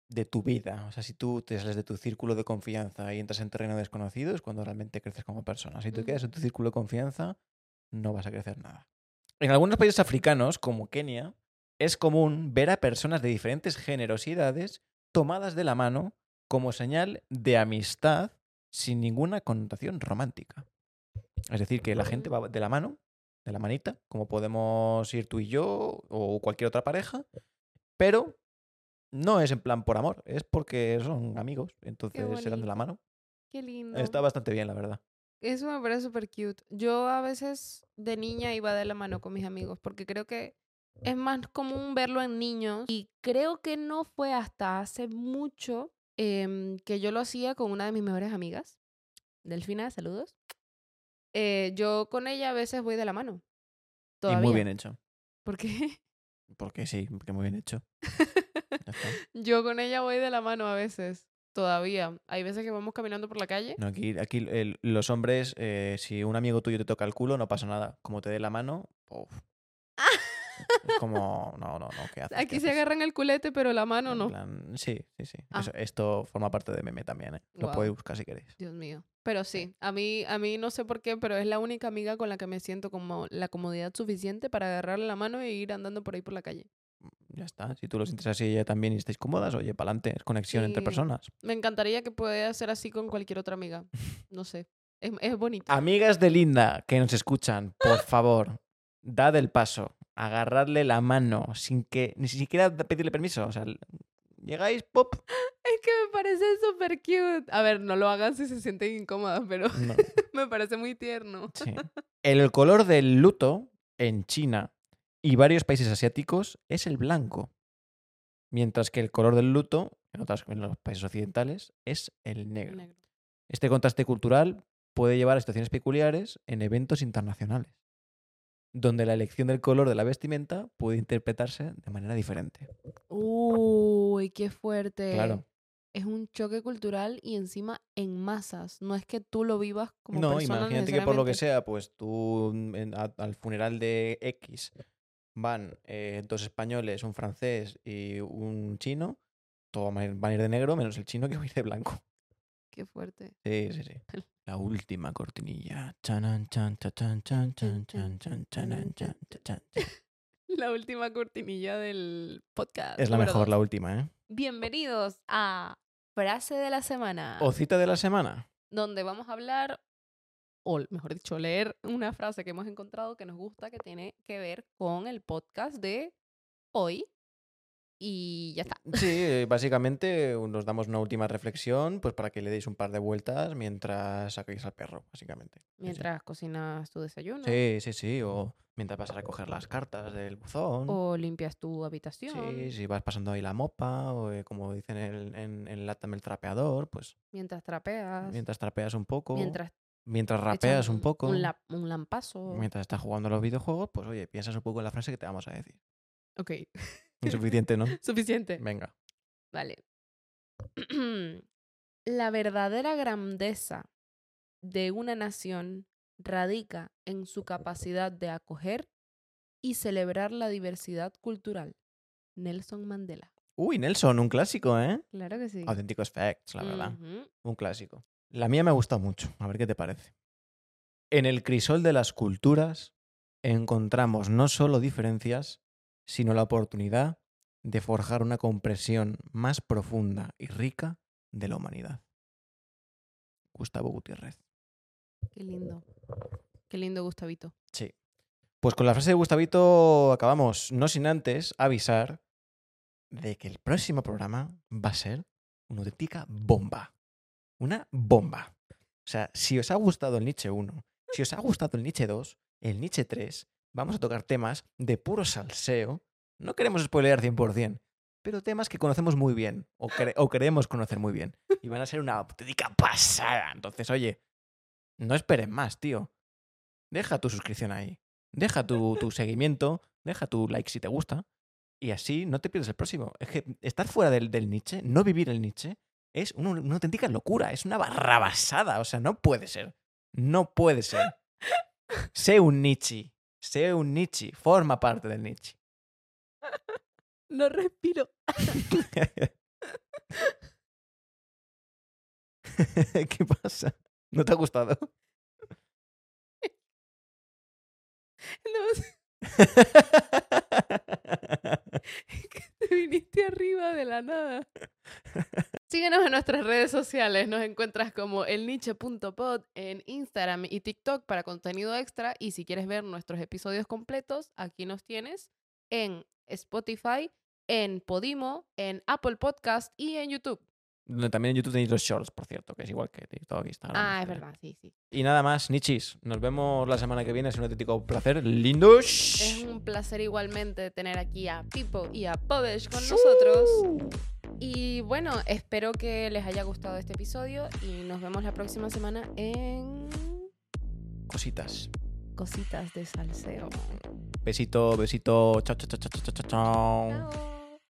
de tu vida. O sea, si tú te sales de tu círculo de confianza y entras en terreno desconocido, es cuando realmente creces como persona. Si tú quedas en tu círculo de confianza, no vas a crecer nada. En algunos países africanos, como Kenia, es común ver a personas de diferentes edades tomadas de la mano como señal de amistad sin ninguna connotación romántica. Es decir, que la gente va de la mano, de la manita, como podemos ir tú y yo o cualquier otra pareja, pero no es en plan por amor, es porque son amigos, entonces se dan de la mano. Qué lindo. Está bastante bien, la verdad. Eso me parece súper cute. Yo a veces de niña iba de la mano con mis amigos porque creo que es más común verlo en niños y creo que no fue hasta hace mucho em, que yo lo hacía con una de mis mejores amigas, Delfina, saludos. Eh, yo con ella a veces voy de la mano. Todavía. Y muy bien hecho. ¿Por qué? Porque sí, porque muy bien hecho. (laughs) Yo con ella voy de la mano a veces. Todavía. Hay veces que vamos caminando por la calle. No, aquí aquí el- los hombres, eh, si un amigo tuyo te toca el culo, no pasa nada. Como te dé la mano, uf. (laughs) es como, no, no, no, ¿qué haces? ¿Qué Aquí se haces? agarran el culete, pero la mano no. plan, sí, sí, sí. Ah. Eso- esto forma parte de meme también, ¿eh? Lo Guau. podéis buscar si queréis. Dios mío. Pero sí, a mí, a mí no sé por qué, pero es la única amiga con la que me siento como la comodidad suficiente para agarrarle la mano e ir andando por ahí por la calle. Ya está. Si tú lo sientes así ella también y estáis cómodas, oye, para adelante. Es conexión entre personas. Me encantaría que pudiera ser así con cualquier otra amiga. No sé. Es, es bonito. Amigas de Linda que nos escuchan, por favor, dad el paso. Agarrarle la mano sin que ni siquiera pedirle permiso. O sea, llegáis, pop. (laughs) Es que me parece súper cute. A ver, no lo hagan si se sienten incómodas, pero No, (laughs) me parece muy tierno. sí. (laughs) El color del luto en China y varios países asiáticos es el blanco. Mientras que el color del luto en, otras, en los países occidentales es el negro. Negro. Este contraste cultural puede llevar a situaciones peculiares en eventos internacionales, donde la elección del color de la vestimenta puede interpretarse de manera diferente. Uy, qué fuerte. Claro. Es un choque cultural y encima en masas. No es que tú lo vivas como no, persona imagínate que por lo que sea, pues tú mm, en- a- al funeral de X van eh, dos españoles, un francés y un chino, todos van a ir- van a ir de negro, menos el chino que va a ir de blanco. Qué fuerte. Sí, sí, sí. (laughs) La última cortinilla. La última cortinilla del podcast. Es la mejor, dos. la última, ¿eh? Bienvenidos a Frase de la Semana, O cita de la semana. donde vamos a hablar, o mejor dicho, leer una frase que hemos encontrado que nos gusta, que tiene que ver con el podcast de hoy. Y ya está. (laughs) Sí, eh, básicamente nos damos una última reflexión, pues para que le deis un par de vueltas mientras sacáis al perro, básicamente. Sí. Mientras cocinas tu desayuno. Sí, sí, sí. O mientras vas a recoger las cartas del buzón. O limpias tu habitación. Sí, si vas pasando ahí la mopa, o eh, como dicen en, en, en Latam el trapeador, pues Mientras trapeas. mientras trapeas un poco, mientras mientras rapeas un poco, Un, la- un lampazo. mientras estás jugando a los videojuegos, pues oye, piensas un poco en la frase que te vamos a decir. Ok. (laughs) Suficiente, ¿no? Suficiente. Venga. Vale. (clears throat) La verdadera grandeza de una nación radica en su capacidad de acoger y celebrar la diversidad cultural. Nelson Mandela. Uy, Nelson, un clásico, ¿eh? Claro que sí. Auténticos facts, la verdad. Un clásico. La mía me gusta mucho. A ver qué te parece. En el crisol de las culturas encontramos no solo diferencias, sino la oportunidad de forjar una comprensión más profunda y rica de la humanidad. Gustavo Gutiérrez. Qué lindo. Qué lindo, Gustavito. Sí. Pues con la frase de Gustavito acabamos, no sin antes avisar de que el próximo programa va a ser una auténtica bomba. Una bomba. O sea, si os ha gustado el Nietzsche 1, si os ha gustado el Nietzsche 2, el Nietzsche 3 vamos a tocar temas de puro salseo. No queremos spoilear 100%, pero temas que conocemos muy bien o, cre- o queremos conocer muy bien. Y van a ser una auténtica pasada. Entonces, oye, no esperes más, tío. Deja tu suscripción ahí. Deja tu, tu (laughs) seguimiento. Deja tu like si te gusta. Y así no te pierdes el próximo. Es que estar fuera del, del Nietzsche, no vivir el Nietzsche, es una, una auténtica locura. Es una barrabasada. O sea, no puede ser. No puede ser. Sé un Nietzsche. Sé un Nietzsche. Forma parte del Nietzsche. (laughs) No respiro. (laughs) ¿Qué pasa? ¿No te ha gustado? (laughs) No te viniste arriba de la nada. Síguenos en nuestras redes sociales. Nos encuentras como elniche.pod en Instagram y TikTok para contenido extra. Y si quieres ver nuestros episodios completos, aquí nos tienes en Spotify, en Podimo, en Apple Podcast y en YouTube. Donde También en YouTube tenéis los shorts, por cierto, que es igual que TikTok, Instagram. Ah, es etcétera. verdad, sí, sí. Y nada más, Nichis. Nos vemos la semana que viene. Es un auténtico placer. Lindos. Es un placer igualmente tener aquí a Pipo y a Podesh con nosotros. Y bueno, espero que les haya gustado este episodio y nos vemos la próxima semana en Cositas. Cositas de Salseo. Besito, besito. Chao, chao, chao, chao, chao. Chao.